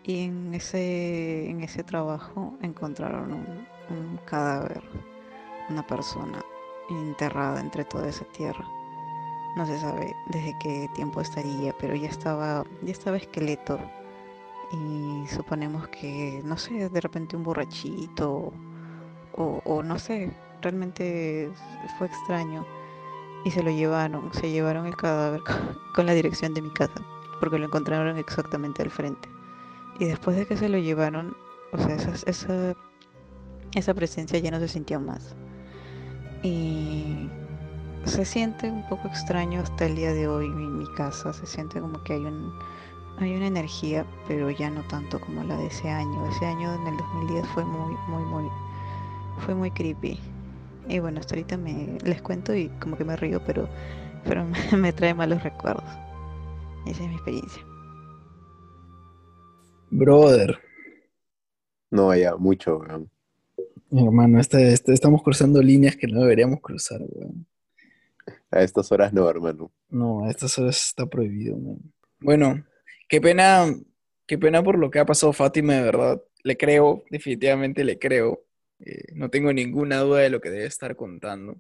Y en ese, en ese trabajo encontraron un, cadáver, una persona enterrada entre toda esa tierra. No se sabe desde qué tiempo estaría, pero ya estaba, ya estaba esqueleto. Y suponemos que, no sé, de repente un borrachito o, o no sé, realmente fue extraño. Y se lo llevaron, se llevaron el cadáver con, la dirección de mi casa, porque lo encontraron exactamente al frente. Y después de que se lo llevaron, o sea, esa, esa, esa presencia ya no se sintió más. Y se siente un poco extraño hasta el día de hoy en mi casa. Se siente como que hay un hay una energía, pero ya no tanto como la de ese año. Ese año en el 2010 fue muy, muy, muy, fue muy creepy. Y bueno, hasta ahorita me les cuento y como que me río, pero, pero me, me trae malos recuerdos. Esa es mi experiencia. Brother, No, ya, mucho, weón. hermano, este, este- estamos cruzando líneas que no deberíamos cruzar, weón. A estas horas no, hermano. No, a estas horas está prohibido, man. Bueno, qué pena, qué pena por lo que ha pasado Fátima, de verdad. Le creo, definitivamente le creo. Eh, no tengo ninguna duda de lo que debe estar contando.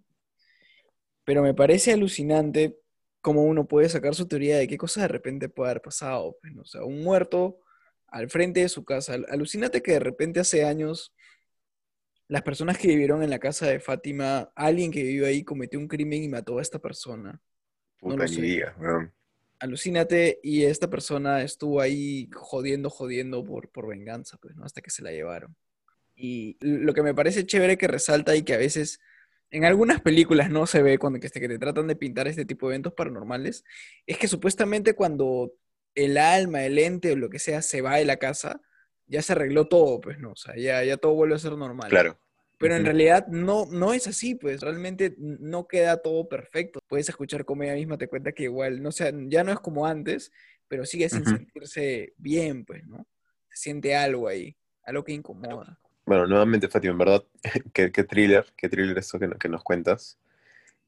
Pero me parece alucinante cómo uno puede sacar su teoría de qué cosa de repente puede haber pasado. pues, ¿no? O sea, un muerto al frente de su casa. Al- Alucínate que de repente hace años las personas que vivieron en la casa de Fátima, alguien que vivió ahí cometió un crimen y mató a esta persona. No Puta, lo sé. Alucínate y esta persona estuvo ahí jodiendo, jodiendo por, por venganza, pues, ¿no? Hasta que se la llevaron. Y lo que me parece chévere que resalta y que a veces en algunas películas no se ve cuando que, este, que te tratan de pintar este tipo de eventos paranormales, es que supuestamente cuando el alma, el ente o lo que sea se va de la casa, ya se arregló todo, pues, ¿no? O sea, ya, ya todo vuelve a ser normal. Claro. Pero en realidad no, no es así, pues realmente no queda todo perfecto. Puedes escuchar como ella misma te cuenta que igual, no sé, ya no es como antes, pero sigue sin sentirse bien, pues, ¿no? Se siente algo ahí, algo que incomoda. Bueno, nuevamente, Fátima, en verdad, qué, qué thriller, qué thriller esto que, que nos cuentas.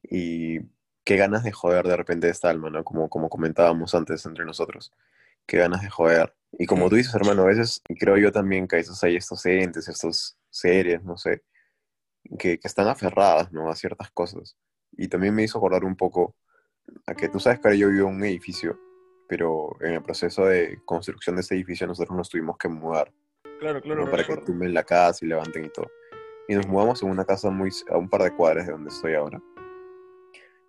Y qué ganas de joder de repente esta alma, ¿no? Como, como comentábamos antes entre nosotros. Qué ganas de joder. Y como tú dices, hermano, a veces creo yo también que a veces hay estos entes, estos seres, no sé, que, que están aferradas, ¿no? A ciertas cosas. Y también me hizo acordar un poco a que tú sabes que ahora yo vivo en un edificio, pero en el proceso de construcción de ese edificio nosotros nos tuvimos que mudar. Claro, ¿no? para que tumben la casa y levanten y todo. Y nos mudamos en una casa muy a un par de cuadras de donde estoy ahora.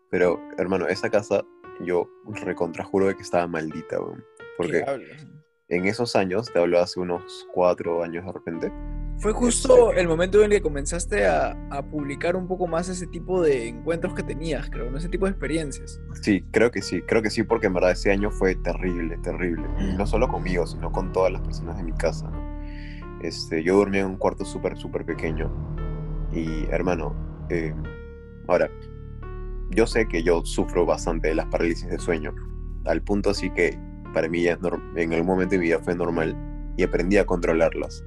Pero, hermano, esa casa yo recontrajuro de que estaba maldita, weón. Porque en esos años, te hablo hace unos cuatro años de repente, Fue justo el momento en el que comenzaste a, a publicar un poco más ese tipo de encuentros que tenías, creo, ¿no? Ese tipo de experiencias. sí, creo que sí, creo que sí, porque en verdad ese año fue terrible, terrible. Y no solo conmigo, sino con todas las personas de mi casa. Este, yo dormía en un cuarto súper, súper pequeño. Y, hermano, eh, ahora, yo sé que yo sufro bastante de las parálisis de sueño, al punto así que para mí ya en algún momento de mi vida fue normal y aprendí a controlarlas.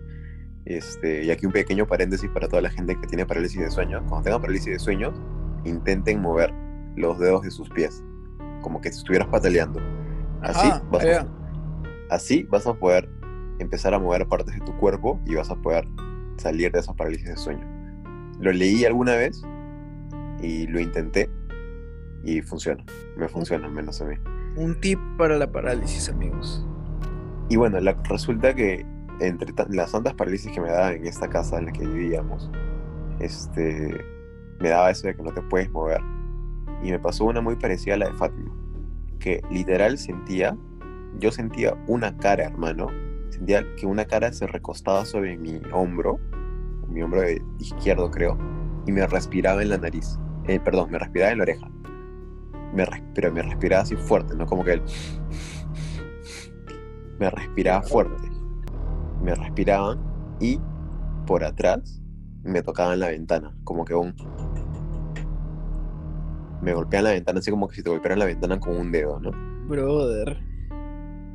Este, y aquí un pequeño paréntesis para toda la gente que tiene parálisis de sueño. Cuando tengan parálisis de sueño, intenten mover los dedos de sus pies, como que si estuvieras pataleando. Así, Ajá, vas a, así vas a poder empezar a mover partes de tu cuerpo y vas a poder salir de esa parálisis de sueño. Lo leí alguna vez y lo intenté y funciona. Me funciona, al menos a mí. Un tip para la parálisis, amigos. Y bueno, la- resulta que entre las tantas parálisis que me daban en esta casa en la que vivíamos, este, me daba eso de que no te puedes mover. Y me pasó una muy parecida a la de Fátima, que literal sentía, yo sentía una cara, hermano, que una cara se recostaba sobre mi hombro, mi hombro izquierdo creo, y me respiraba en la nariz. Eh, perdón, me respiraba en la oreja. Me pero me respiraba así fuerte, ¿no? Como que él... Me respiraba fuerte. Me respiraban y por atrás me tocaban la ventana, como que un... Me golpeaban la ventana así como que si te golpearan la ventana con un dedo, ¿no? Brother.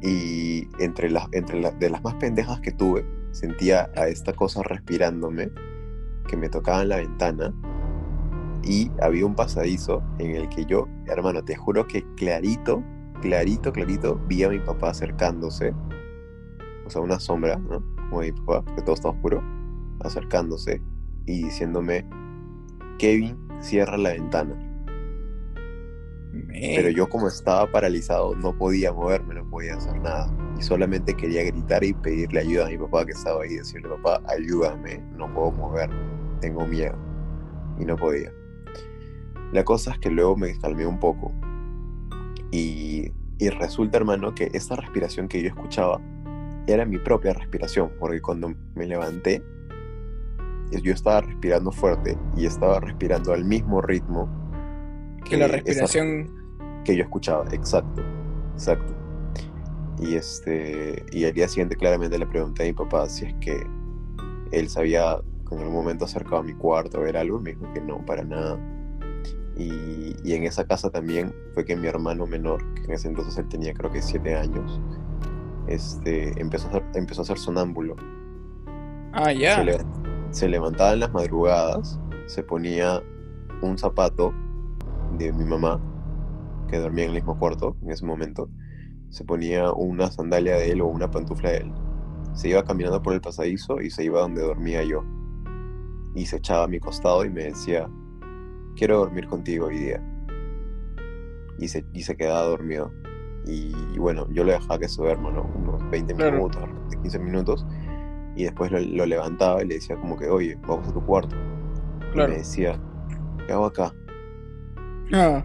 Y entre las, entre la- de las más pendejas que tuve, sentía a esta cosa respirándome, que me tocaban la ventana, y había un pasadizo en el que yo, hermano, te juro que clarito clarito, clarito, vi a mi papá acercándose. O sea, una sombra, ¿no? Como mi papá, porque todo está oscuro. Acercándose y diciéndome, Kevin, cierra la ventana. Pero yo como estaba paralizado no podía moverme, no podía hacer nada. Y solamente quería gritar y pedirle ayuda a mi papá que estaba ahí. Decirle, papá, ayúdame, no puedo moverme, tengo miedo. Y no podía. La cosa es que luego me calmé un poco. Y, y resulta, hermano, que esa respiración que yo escuchaba era mi propia respiración. Porque cuando me levanté, yo estaba respirando fuerte y estaba respirando al mismo ritmo Que la esa- respiración... que yo escuchaba, exacto, exacto. Y este, y al día siguiente claramente le pregunté a mi papá si es que él se había en algún momento acercado a mi cuarto a ver algo, me dijo que no, para nada. Y, y en esa casa también fue que mi hermano menor, que en ese entonces él tenía creo que siete años, este, empezó a ser, empezó a ser sonámbulo. Ah, ya. Se levantaba en las madrugadas, se ponía un zapato de mi mamá, que dormía en el mismo cuarto en ese momento, se ponía una sandalia de él o una pantufla de él. Se iba caminando por el pasadizo y se iba donde dormía yo. Y se echaba a mi costado y me decía, quiero dormir contigo hoy día. Y se, y se quedaba dormido. Y, y bueno, yo le dejaba que se duerma, ¿no? Unos 20 Claro. minutos, 15 minutos. Y después lo, lo levantaba y le decía como que, oye, vamos a tu cuarto. Y Claro. me decía, ¿qué hago acá? Ah,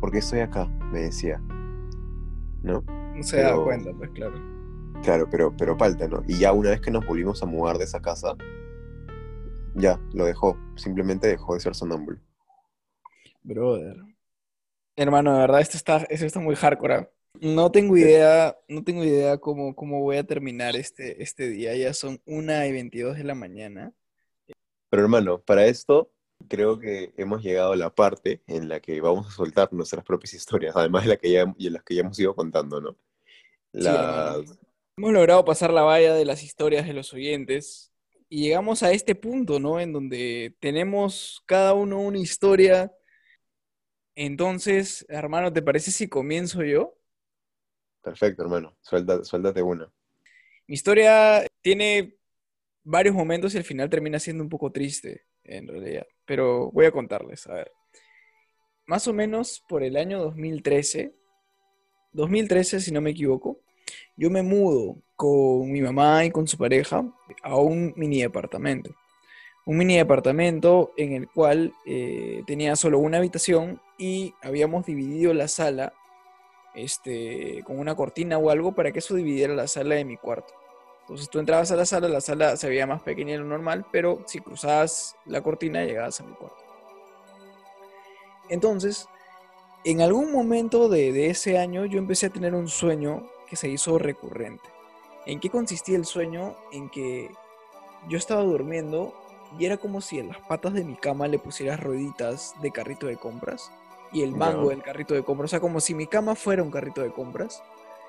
¿Por qué estoy acá? Me decía. ¿No? No se da Pero- cuenta, pues claro. Claro, pero, pero falta, ¿no? Y ya una vez que nos volvimos a mudar de esa casa, ya, lo dejó. Simplemente dejó de ser sonámbulo. Brother. Hermano, de verdad, esto está, esto está muy hardcore. ¿ah? No tengo idea, no tengo idea cómo, cómo voy a terminar este, este día. Ya son 1 y 22 de la mañana. Pero hermano, para esto creo que hemos llegado a la parte en la que vamos a soltar nuestras propias historias, además de la que ya, y las que ya hemos ido contando, ¿no? Sí, Las- hermano. Hemos logrado pasar la valla de las historias de los oyentes y llegamos a este punto, ¿no? En donde tenemos cada uno una historia. Entonces, hermano, ¿te parece si comienzo yo? Perfecto, hermano. Suelta, suéltate una. Mi historia tiene varios momentos y al final termina siendo un poco triste, en realidad. Pero voy a contarles, a ver. Más o menos por el año 2013, 2013 si no me equivoco, yo me mudo con mi mamá y con su pareja a un mini departamento. Un mini departamento en el cual eh, tenía solo una habitación y habíamos dividido la sala este, con una cortina o algo para que eso dividiera la sala de mi cuarto. Entonces tú entrabas a la sala, la sala se veía más pequeña de lo normal, pero si cruzabas la cortina llegabas a mi cuarto. Entonces, en algún momento de, de ese año yo empecé a tener un sueño que se hizo recurrente. ¿En qué consistía el sueño? En que yo estaba durmiendo y era como si en las patas de mi cama le pusieras rueditas de carrito de compras y el mango del carrito de compras, o sea, como si mi cama fuera un carrito de compras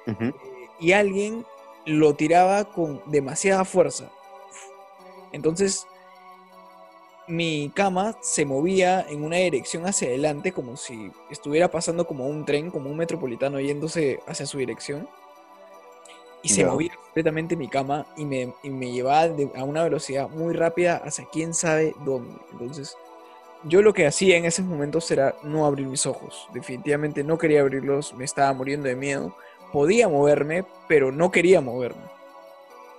eh, y alguien lo tiraba con demasiada fuerza. Entonces, mi cama se movía en una dirección hacia adelante, como si estuviera pasando como un tren, como un metropolitano yéndose hacia su dirección. Y se movía completamente mi cama y me, y me llevaba de- a una velocidad muy rápida hacia quién sabe dónde. Entonces, yo lo que hacía en esos momentos era no abrir mis ojos. Definitivamente no quería abrirlos, me estaba muriendo de miedo. Podía moverme, pero no quería moverme.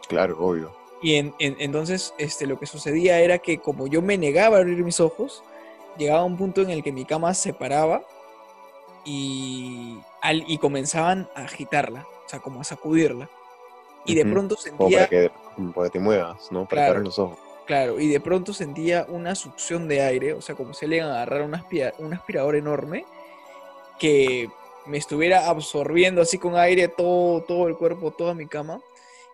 Claro, obvio. Y en- en- entonces este, lo que sucedía era que como yo me negaba a abrir mis ojos, llegaba un punto en el que mi cama se paraba y, al- y comenzaban a agitarla, o sea, como a sacudirla. Y de pronto Como sentía, para que, para que te muevas, ¿no? Para Claro. los ojos. claro, y de pronto sentía una succión de aire, o sea, como si le iban a agarrar un, aspira- un aspirador enorme que me estuviera absorbiendo así con aire todo, todo el cuerpo, toda mi cama.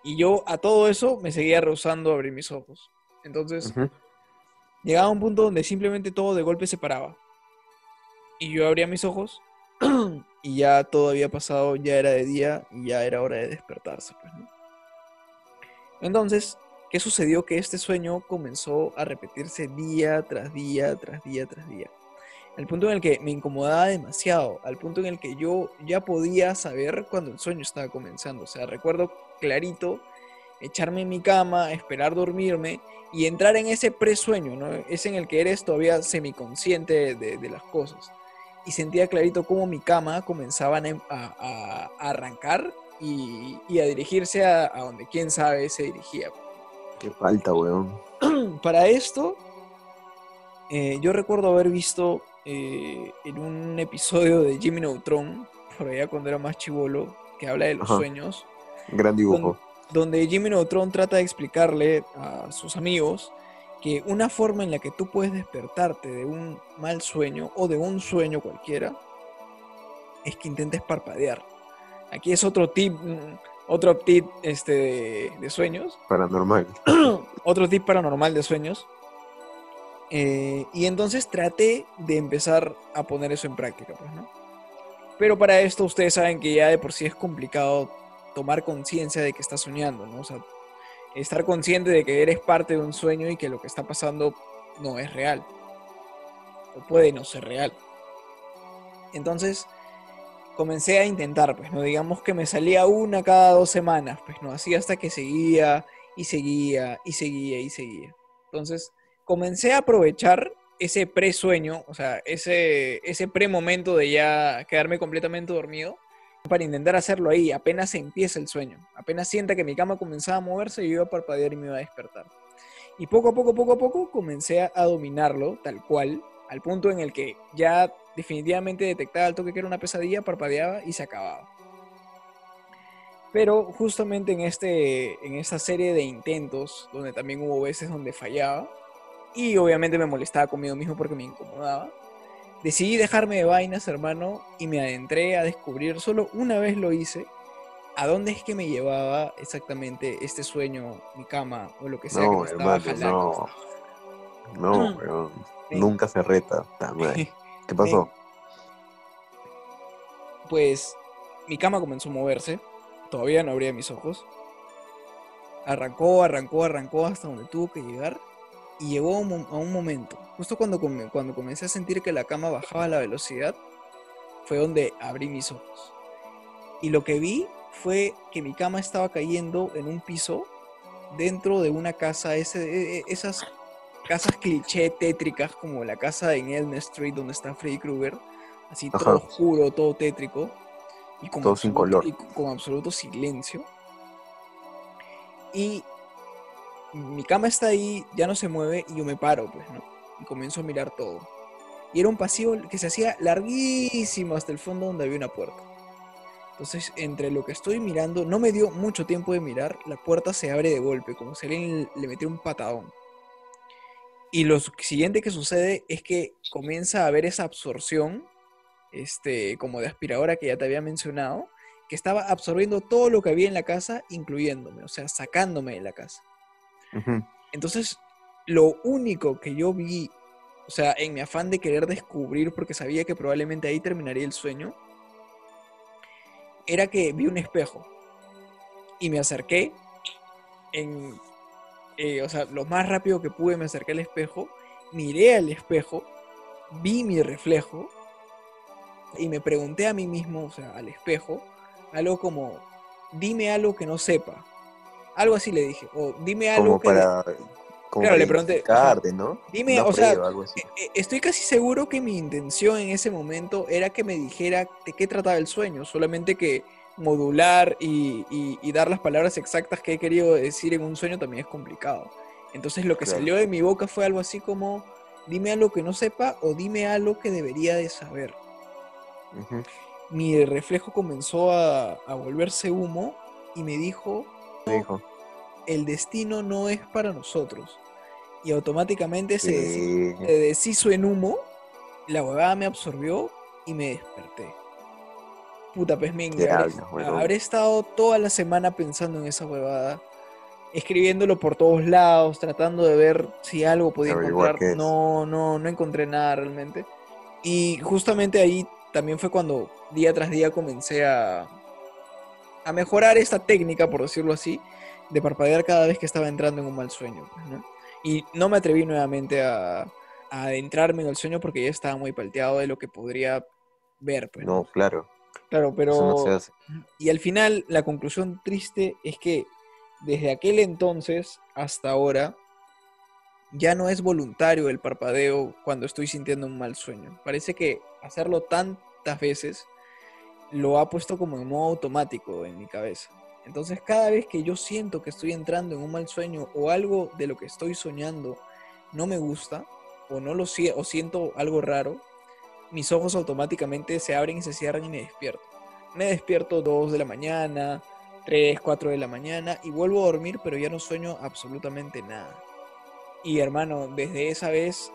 Y yo a todo eso me seguía rehusando abrir mis ojos. Entonces, Ujú. llegaba un punto donde simplemente todo de golpe se paraba. Y yo abría mis ojos y ya todo había pasado, ya era de día y ya era hora de despertarse. Pues, ¿no? Entonces, ¿qué sucedió? Que este sueño comenzó a repetirse día tras día, tras día, tras día. Al punto en el que me incomodaba demasiado, al punto en el que yo ya podía saber cuando el sueño estaba comenzando. O sea, recuerdo clarito echarme en mi cama, esperar dormirme y entrar en ese presueño, ¿no? Es en el que eres todavía semiconsciente de, de las cosas. Y sentía clarito cómo mi cama comenzaba a, a- a arrancar y, y a dirigirse a, a donde quién sabe se dirigía. Qué falta, weón. Para esto, eh, yo recuerdo haber visto eh, en un episodio de Jimmy Neutron, por allá cuando era más chivolo, que habla de los Ajá. sueños, Gran dibujo. donde Jimmy Neutron trata de explicarle a sus amigos que una forma en la que tú puedes despertarte de un mal sueño o de un sueño cualquiera es que intentes parpadear. Aquí es otro tip, mm, otro tip este, de, de sueños, Paranormal. otro tip paranormal de sueños. Eh, y entonces traté de empezar a poner eso en práctica, pues, ¿no? Pero para esto ustedes saben que ya de por sí es complicado tomar conciencia de que estás soñando, ¿no? O sea, estar consciente de que eres parte de un sueño y que lo que está pasando no es real. O puede no ser real. Entonces, comencé a intentar, pues, ¿no? Digamos que me salía una cada dos semanas, pues, ¿no? Así hasta que seguía y seguía y seguía y seguía. Entonces, comencé a aprovechar ese pre-sueño, o sea, ese, ese pre-momento de ya quedarme completamente dormido, para intentar hacerlo ahí, apenas empieza el sueño. Apenas sienta que mi cama comenzaba a moverse, yo iba a parpadear y me iba a despertar. Y poco a poco, poco a poco, comencé a, dominarlo, tal cual, al punto en el que ya definitivamente detectaba el toque que era una pesadilla, parpadeaba y se acababa. Pero justamente en, este, en esta serie de intentos, donde también hubo veces donde fallaba, y obviamente me molestaba conmigo mismo porque me incomodaba, decidí dejarme de vainas, hermano, y me adentré a descubrir, solo una vez lo hice, a dónde es que me llevaba exactamente este sueño, mi cama o lo que sea que No, me estaba hermano, jalando. no. No, weón. Sí. Nunca se reta. ¿Qué pasó? Pues mi cama comenzó a moverse, todavía no abría mis ojos. Arrancó, arrancó, arrancó hasta donde tuvo que llegar y llegó a un, a un momento, justo cuando, cuando comencé a sentir que la cama bajaba la velocidad, fue donde abrí mis ojos. Y lo que vi fue que mi cama estaba cayendo en un piso dentro de una casa, ese, e- e- esas casas cliché tétricas como la casa en Elm Street donde está Freddy Krueger, así todo Ajá. oscuro, todo tétrico y con, Todo sin absoluto, color. y con absoluto silencio. Y mi cama está ahí, ya no se mueve y yo me paro, pues, ¿no? Y comienzo a mirar todo. Y era un pasillo que se hacía larguísimo hasta el fondo donde había una puerta. Entonces, entre lo que estoy mirando, no me dio mucho tiempo de mirar, la puerta se abre de golpe, como si alguien le metiera un patadón. Y lo siguiente que sucede es que comienza a haber esa absorción, este, como de aspiradora que ya te había mencionado, que estaba absorbiendo todo lo que había en la casa, incluyéndome, o sea, sacándome de la casa. Entonces, lo único que yo vi, o sea, en mi afán de querer descubrir, porque sabía que probablemente ahí terminaría el sueño, era que vi un espejo y me acerqué en, eh, o sea, lo más rápido que pude me acerqué al espejo, miré al espejo, vi mi reflejo y me pregunté a mí mismo, o sea, al espejo, algo como, dime algo que no sepa. Algo así le dije, o dime algo Como que... para. Como Claro, para le pregunté, ¿no? Dime, o sea, algo así. e- e- Estoy casi seguro que mi intención en ese momento era que me dijera de qué trataba el sueño, solamente que modular y, y- y dar las palabras exactas que he querido decir en un sueño también es complicado. Entonces lo que Claro. salió de mi boca fue algo así como, dime algo que no sepa o dime algo que debería de saber. Mi reflejo comenzó a, a volverse humo y me dijo, Me dijo. el destino no es para nosotros. Y automáticamente se, deshizo en humo, la huevada me absorbió y me desperté. Puta, pues ¿Qué habré, habré estado toda la semana pensando en esa huevada, escribiéndolo por todos lados, tratando de ver si algo podía encontrar. No, no, no encontré nada realmente. Y justamente ahí también fue cuando día tras día comencé a, a mejorar esta técnica, por decirlo así, de parpadear cada vez que estaba entrando en un mal sueño. pues, ¿no? Y no me atreví nuevamente a, a adentrarme en el sueño porque ya estaba muy palteado de lo que podría ver. Pues, No, claro. Claro, pero... Eso no se hace. Y al final, la conclusión triste es que desde aquel entonces hasta ahora, ya no es voluntario el parpadeo cuando estoy sintiendo un mal sueño. Parece que hacerlo tantas veces lo ha puesto como en modo automático en mi cabeza. Entonces, cada vez que yo siento que estoy entrando en un mal sueño o algo de lo que estoy soñando no me gusta o no lo sie- o siento algo raro, mis ojos automáticamente se abren y se cierran y me despierto. Me despierto 2 de la mañana, 3, 4 de la mañana y vuelvo a dormir, pero ya no sueño absolutamente nada. Y hermano, desde esa vez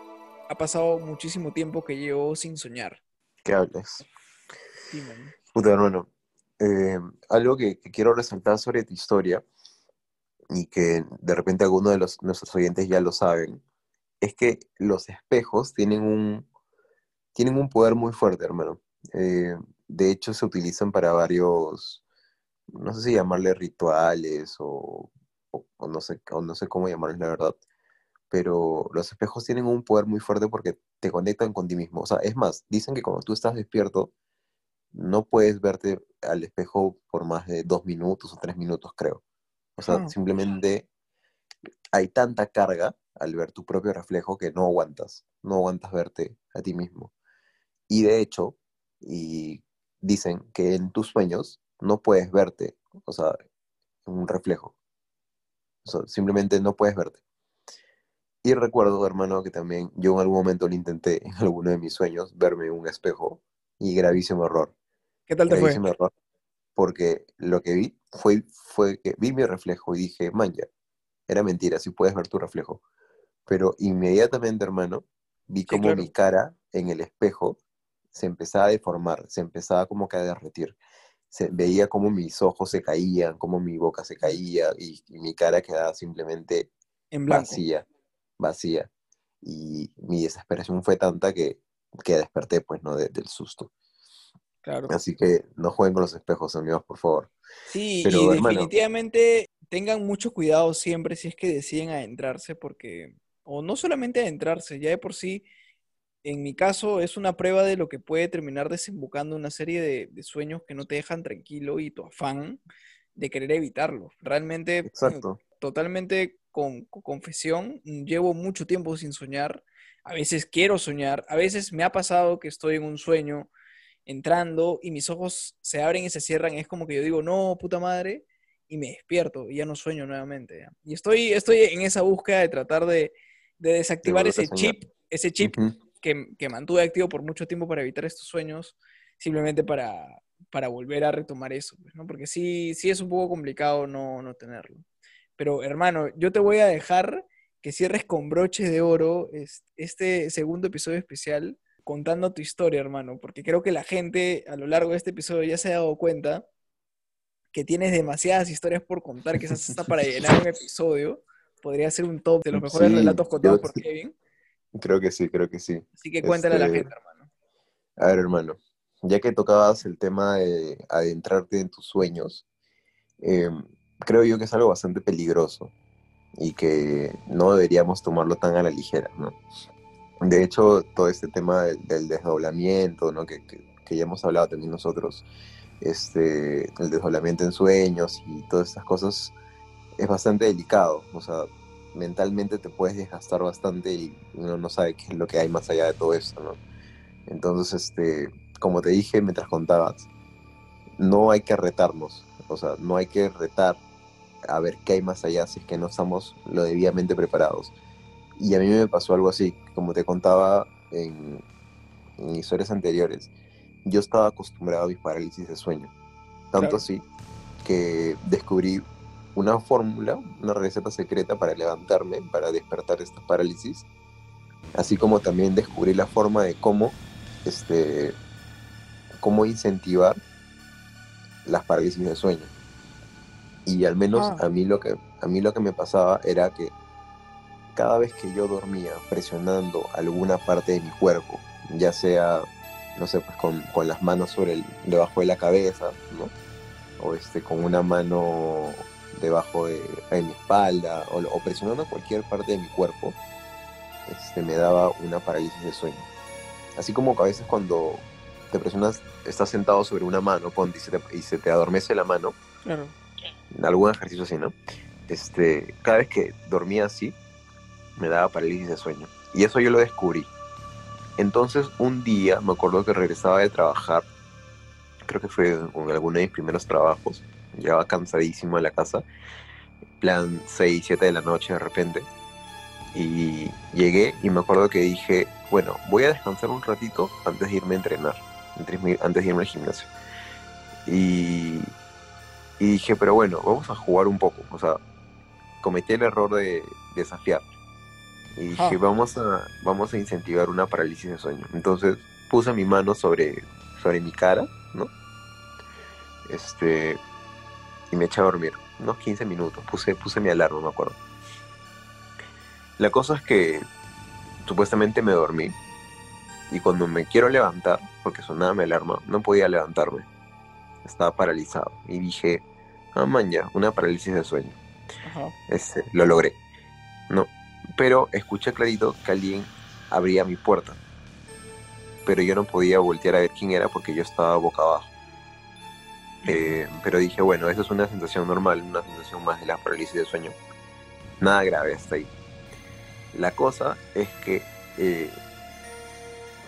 ha pasado muchísimo tiempo que llevo sin soñar. ¿Qué hablas? Sí, man. Puta, hermano. eh, algo que, quiero resaltar sobre tu historia y que de repente algunos de los, nuestros oyentes ya lo saben, es que los espejos tienen un, tienen un poder muy fuerte, hermano. Eh, de hecho, se utilizan para varios, no sé si llamarle rituales o, o- o no sé, o no sé cómo llamarles la verdad, pero los espejos tienen un poder muy fuerte porque te conectan con ti mismo. O sea, es más, dicen que cuando tú estás despierto, no puedes verte al espejo por más de dos minutos o tres minutos, creo. O sea, Ah. simplemente hay tanta carga al ver tu propio reflejo que no aguantas, no aguantas verte a ti mismo. Y de hecho, y dicen que en tus sueños no puedes verte, o sea, en un reflejo. O sea, simplemente no puedes verte. Y recuerdo, hermano, que también yo en algún momento lo intenté en alguno de mis sueños, verme en un espejo, y gravísimo error. ¿Qué tal te fue? Error. Porque lo que vi fue, fue que vi mi reflejo y dije, man, ya, era mentira, sí puedes ver tu reflejo. Pero inmediatamente, hermano, vi Sí, como claro. mi cara en el espejo se empezaba a deformar, se empezaba como que a derretir. Se, veía como mis ojos se caían, como mi boca se caía y, y mi cara quedaba simplemente En vacía, vacía. Y mi desesperación fue tanta que, que desperté, pues, ¿no? De- del susto. Claro. Así que no jueguen con los espejos, amigos, por favor. Sí, Pero, y hermano. definitivamente tengan mucho cuidado siempre si es que deciden adentrarse, porque, o no solamente adentrarse, ya de por sí, en mi caso es una prueba de lo que puede terminar desembocando una serie de, de sueños que no te dejan tranquilo y tu afán de querer evitarlos. Realmente, Exacto. totalmente con, con confesión, llevo mucho tiempo sin soñar, a veces quiero soñar, a veces me ha pasado que estoy en un sueño entrando y mis ojos se abren y se cierran, es como que yo digo, no, puta madre, y me despierto y ya no sueño nuevamente. ¿ya? Y estoy, estoy en esa búsqueda de tratar de, de desactivar ese chip, ese chip que, que mantuve activo por mucho tiempo para evitar estos sueños, simplemente para, para volver a retomar eso, pues, ¿no? Porque sí, sí es un poco complicado no, no tenerlo. Pero hermano, yo te voy a dejar que cierres con broche de oro es- este segundo episodio especial contando tu historia, hermano, porque creo que la gente a lo largo de este episodio ya se ha dado cuenta que tienes demasiadas historias por contar, quizás hasta para llenar un episodio. Podría ser un top de los mejores Sí, relatos contados por Kevin. Creo que sí, creo que sí. Así que cuéntale a la Este, gente, hermano. A ver, hermano, ya que tocabas el tema de adentrarte en tus sueños, eh, creo yo que es algo bastante peligroso y que no deberíamos tomarlo tan a la ligera, ¿no? De hecho, todo este tema del, desdoblamiento, ¿no? Que, que- ya hemos hablado también nosotros, este, el desdoblamiento en sueños y todas estas cosas es bastante delicado, o sea, mentalmente te puedes desgastar bastante y uno no sabe qué es lo que hay más allá de todo esto. Entonces, este, como te dije mientras contabas, no hay que retarnos, o sea, no hay que retar a ver qué hay más allá si es que no estamos lo debidamente preparados. Y a mí me pasó algo así, como te contaba en, en historias anteriores, yo estaba acostumbrado a mis parálisis de sueño, tanto Claro. así que descubrí una fórmula, una receta secreta para levantarme, para despertar estas parálisis, así como también descubrí la forma de cómo, este, cómo incentivar las parálisis de sueño. Y al menos Ah. a mí lo que a mí lo que me pasaba era que cada vez que yo dormía presionando alguna parte de mi cuerpo, ya sea, no sé, pues con, con las manos sobre el, debajo de la cabeza, ¿no? O este, con una mano debajo de, de mi espalda, o, o presionando cualquier parte de mi cuerpo, este, me daba una parálisis de sueño. Así como que a veces cuando te presionas, estás sentado sobre una mano ponte, y, se te, y se te adormece la mano, Claro. algún ejercicio así, ¿no? Este, cada vez que dormía así, me daba parálisis de sueño. Y eso yo lo descubrí. Entonces, un día, me acuerdo que regresaba de trabajar, creo que fue en alguno de mis primeros trabajos, llegaba cansadísimo a la casa, plan 6, 7 de la noche de repente, y llegué y me acuerdo que dije, bueno, voy a descansar un ratito antes de irme a entrenar, antes de irme al gimnasio. Y, y dije, pero bueno, vamos a jugar un poco, o sea, cometí el error de desafiar. Y dije, Ah. vamos, a, vamos a incentivar una parálisis de sueño. Entonces puse mi mano sobre, sobre mi cara, ¿no? Este, y me eché a dormir, unos 15 minutos. Puse, puse mi alarma, me acuerdo. La cosa es que supuestamente me dormí. Y cuando me quiero levantar, porque sonaba mi alarma, no podía levantarme. Estaba paralizado. Y dije, ah, man, ya, una parálisis de sueño. Ajá. Este, lo logré. No. Pero escuché clarito que alguien abría mi puerta. Pero yo no podía voltear a ver quién era porque yo estaba boca abajo. Eh, pero dije, bueno, eso es una sensación normal, una sensación más de la parálisis de sueño. Nada grave hasta ahí. La cosa es que eh,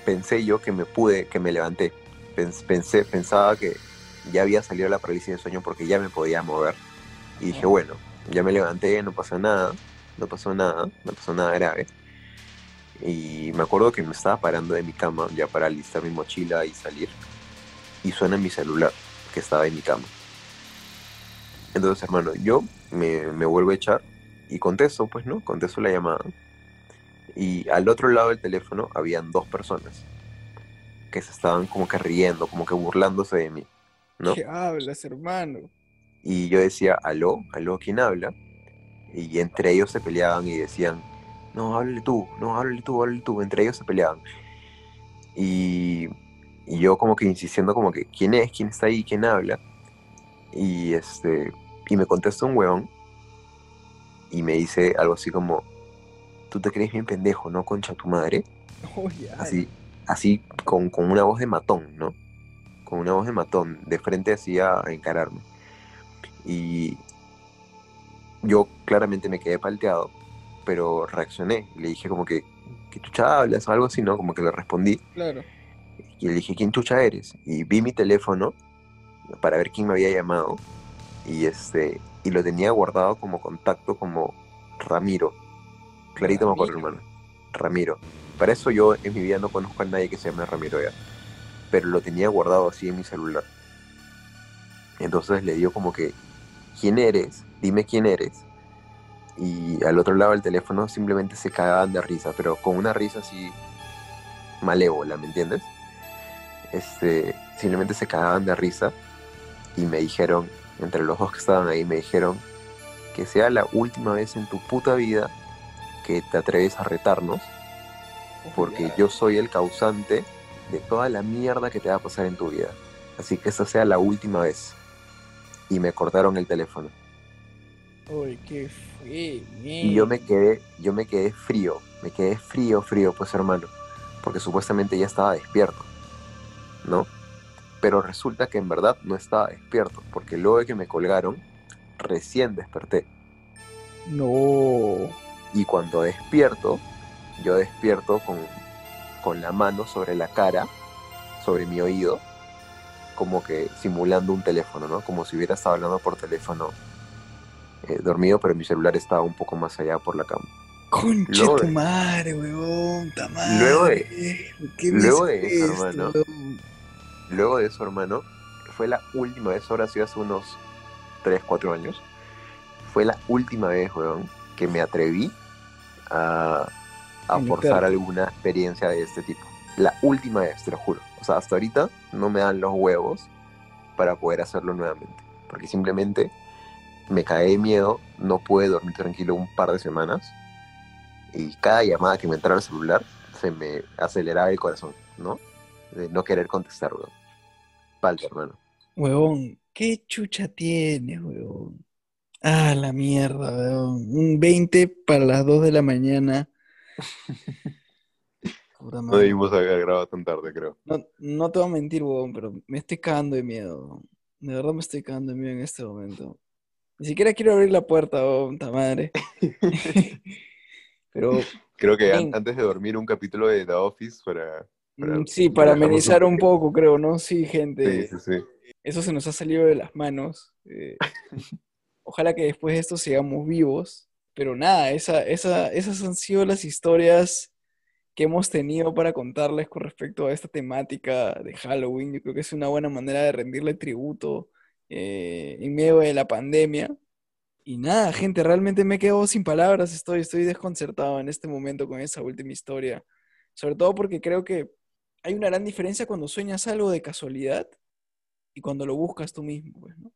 pensé yo que me pude, que me levanté. Pens- Pensé, pensaba que ya había salido la parálisis de sueño porque ya me podía mover. Y dije, bueno, ya me levanté, no pasó nada, no pasó nada, no pasó nada grave. Y me acuerdo que me estaba parando de mi cama ya para alistar mi mochila y salir. Y suena mi celular, que estaba en mi cama. Entonces, hermano, yo me, me vuelvo a echar y contesto, pues, ¿no? Contesto la llamada. Y al otro lado del teléfono habían dos personas que se estaban como que riendo, como que burlándose de mí, ¿no? ¿Qué hablas, hermano? Y yo decía, aló, aló, ¿quién habla? Y entre ellos se peleaban y decían, no, háblale tú, no, háblale tú, háblale tú. Entre ellos se peleaban. Y, y yo como que insistiendo como que, ¿quién es? ¿Quién está ahí? ¿Quién habla? Y este, y me contesta un huevón y me dice algo así como, tú te crees bien pendejo, ¿no? Concha tu madre. Oye, ay, Así, así con, con una voz de matón, ¿no? Con una voz de matón, de frente así a encararme. Y yo claramente me quedé palteado, pero reaccioné. Le dije como que, ¿qué chucha hablas? O algo así, ¿no? Como que le respondí. claro. Y le dije, ¿quién chucha eres? Y vi mi teléfono para ver quién me había llamado. Y este, y lo tenía guardado como contacto como Ramiro. Clarito me acuerdo, Ramiro. hermano. Ramiro. Para eso yo en mi vida no conozco a nadie que se llame Ramiro ya. Pero lo tenía guardado así en mi celular. Entonces le digo como que, ¿quién eres? Dime quién eres. Y al otro lado del teléfono simplemente se cagaban de risa, pero con una risa así malévola, ¿me entiendes? Este, simplemente se cagaban de risa y me dijeron, entre los dos que estaban ahí, me dijeron que sea la última vez en tu puta vida que te atreves a retarnos, porque yo soy el causante de toda la mierda que te va a pasar en tu vida. Así que esa sea la última vez. Y me cortaron el teléfono. Uy, qué fue, Y yo me quedé, yo me quedé frío, me quedé frío, frío, pues hermano, porque supuestamente ya estaba despierto, ¿no? Pero resulta que en verdad no estaba despierto, porque luego de que me colgaron, recién desperté. No. Y cuando despierto, yo despierto con, con la mano sobre la cara, sobre mi oído, como que simulando un teléfono, ¿no? Como si hubiera estado hablando por teléfono eh, dormido, pero mi celular estaba un poco más allá por la cama. Conche Luego tu de- madre, weón, ta madre. Luego de- ¿Por qué me luego de haces eso, esto, hermano? Luego de eso, hermano, fue la última vez, ahora sí hace unos 3, 4 años, fue la última vez, weón, que me atreví a, forzar alguna experiencia de este tipo. La última vez, te lo juro. O sea, hasta ahorita no me dan los huevos para poder hacerlo nuevamente. Porque simplemente me caí de miedo, no pude dormir tranquilo un par de semanas. Y cada llamada que me entraba al celular se me aceleraba el corazón, ¿no? De no querer contestar, weón. Falta, hermano. Huevón, ¿qué chucha tienes, huevón? Ah, la mierda, huevón. Un 20 para las 2 de la mañana. Puta No debimos haber grabado tan tarde, creo. No, no te voy a mentir, huevón, pero me estoy cagando de miedo. De verdad me estoy cagando de miedo en este momento. Ni siquiera quiero abrir la puerta, huevón, puta madre. Pero Creo que antes de dormir un capítulo de The Office para... para mm, sí, para un amenizar un poco. creo, ¿no? Sí, Sí, gente. sí, sí. Eso se nos ha salido de las manos. eh, ojalá que después de esto sigamos vivos. Pero nada, esa, esa, esas han sido las historias que hemos tenido para contarles con respecto a esta temática de Halloween. Yo creo que es una buena manera de rendirle tributo eh, en medio de la pandemia. Y nada, gente, realmente me quedo sin palabras. Estoy, estoy desconcertado en este momento con esa última historia. Sobre todo porque creo que hay una gran diferencia cuando sueñas algo de casualidad y cuando lo buscas tú mismo, pues, ¿no?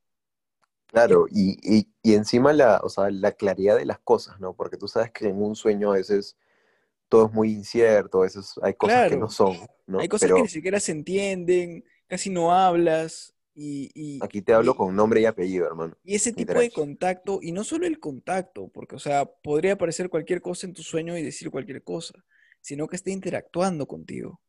Claro, y, y, y encima la, o sea, la claridad de las cosas, ¿no? Porque tú sabes que en un sueño a veces todo es muy incierto, veces hay cosas que no son, ¿no? Hay cosas Pero que ni siquiera se entienden, casi no hablas y, y- aquí te hablo y- con nombre y apellido, hermano. y ese tipo de contacto, y no solo el contacto, porque, o sea, podría aparecer cualquier cosa en tu sueño y decir cualquier cosa, sino que esté interactuando contigo.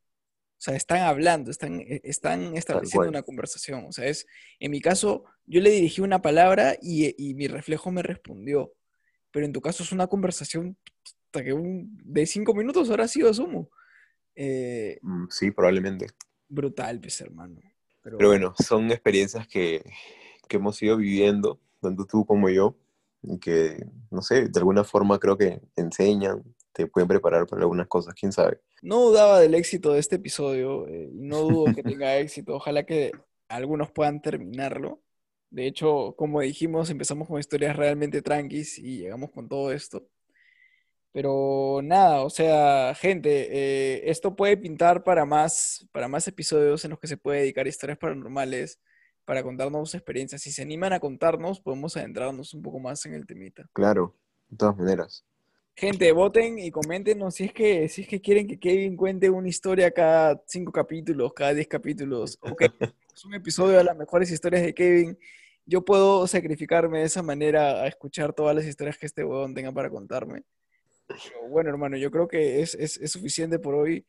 O sea, están hablando, están, eh, están estableciendo una conversación. O sea, es, en mi caso, yo le dirigí una palabra y, y mi reflejo me respondió. Pero en tu caso es una conversación hasta que un- de cinco minutos ahora sí asumo. Eh, Mm, Sí, probablemente. brutal, pues, hermano. Pero, Pero bueno, son experiencias que, que hemos ido viviendo, tanto tú como yo, y que, no sé, de alguna forma creo que enseñan, te pueden preparar para algunas cosas, quién sabe. no dudaba del éxito de este episodio eh, no dudo que tenga éxito. Ojalá que algunos puedan terminarlo. De hecho, como dijimos, empezamos con historias realmente tranquis y llegamos con todo esto. Pero nada, o sea, gente, eh, esto puede pintar para más, para más episodios en los que se puede dedicar historias paranormales, para contarnos experiencias. Si se animan a contarnos, podemos adentrarnos un poco más en el temita. Claro, de todas maneras. Gente, voten y coméntenos si es que, si es que quieren que Kevin cuente una historia cada cinco capítulos, cada diez capítulos, o que es un episodio de las mejores historias de Kevin. Yo puedo sacrificarme de esa manera a escuchar todas las historias que este huevón tenga para contarme. Pero bueno, hermano, yo creo que es, es- es suficiente por hoy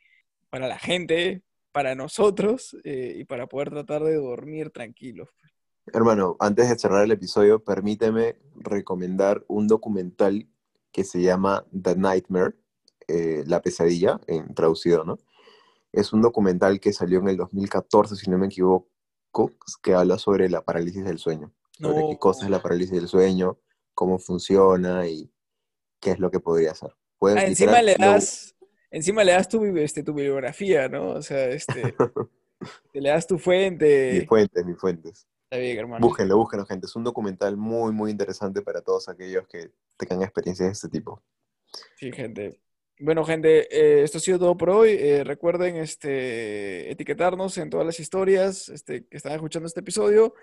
para la gente, para nosotros eh, y para poder tratar de dormir tranquilos. Hermano, antes de cerrar el episodio, permíteme recomendar un documental que se llama The Nightmare, eh, La pesadilla, en traducido, ¿no? Es un documental que salió en el 2014, si no me equivoco, que habla sobre la parálisis del sueño. Sobre qué cosa es la parálisis del sueño, cómo funciona y qué es lo que podría hacer. Puedes, Ah, encima le lo- das, encima le das tu, este, tu bibliografía, ¿no? O sea, este, te le das tu fuente. Mis fuentes, mis fuentes. Está bien, hermano. Búsquenlo, búsquenlo, gente. Es un documental muy, muy interesante para todos aquellos que tengan experiencias de este tipo. Sí, gente. Bueno, gente, eh, esto ha sido todo por hoy. Eh, recuerden este, etiquetarnos en todas las historias este, que están escuchando este episodio.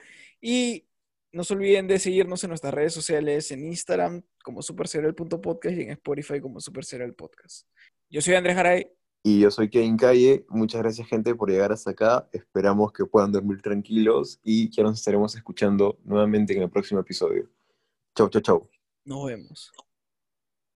Y no se olviden de seguirnos en nuestras redes sociales, en Instagram como superserial.podcast y en Spotify como Superserial Podcast. Yo soy Andrés Garay. Y yo soy Kevin Calle. Muchas gracias, gente, por llegar hasta acá. Esperamos que puedan dormir tranquilos y ya nos estaremos escuchando nuevamente en el próximo episodio. Chau, chau, chau. Nos vemos.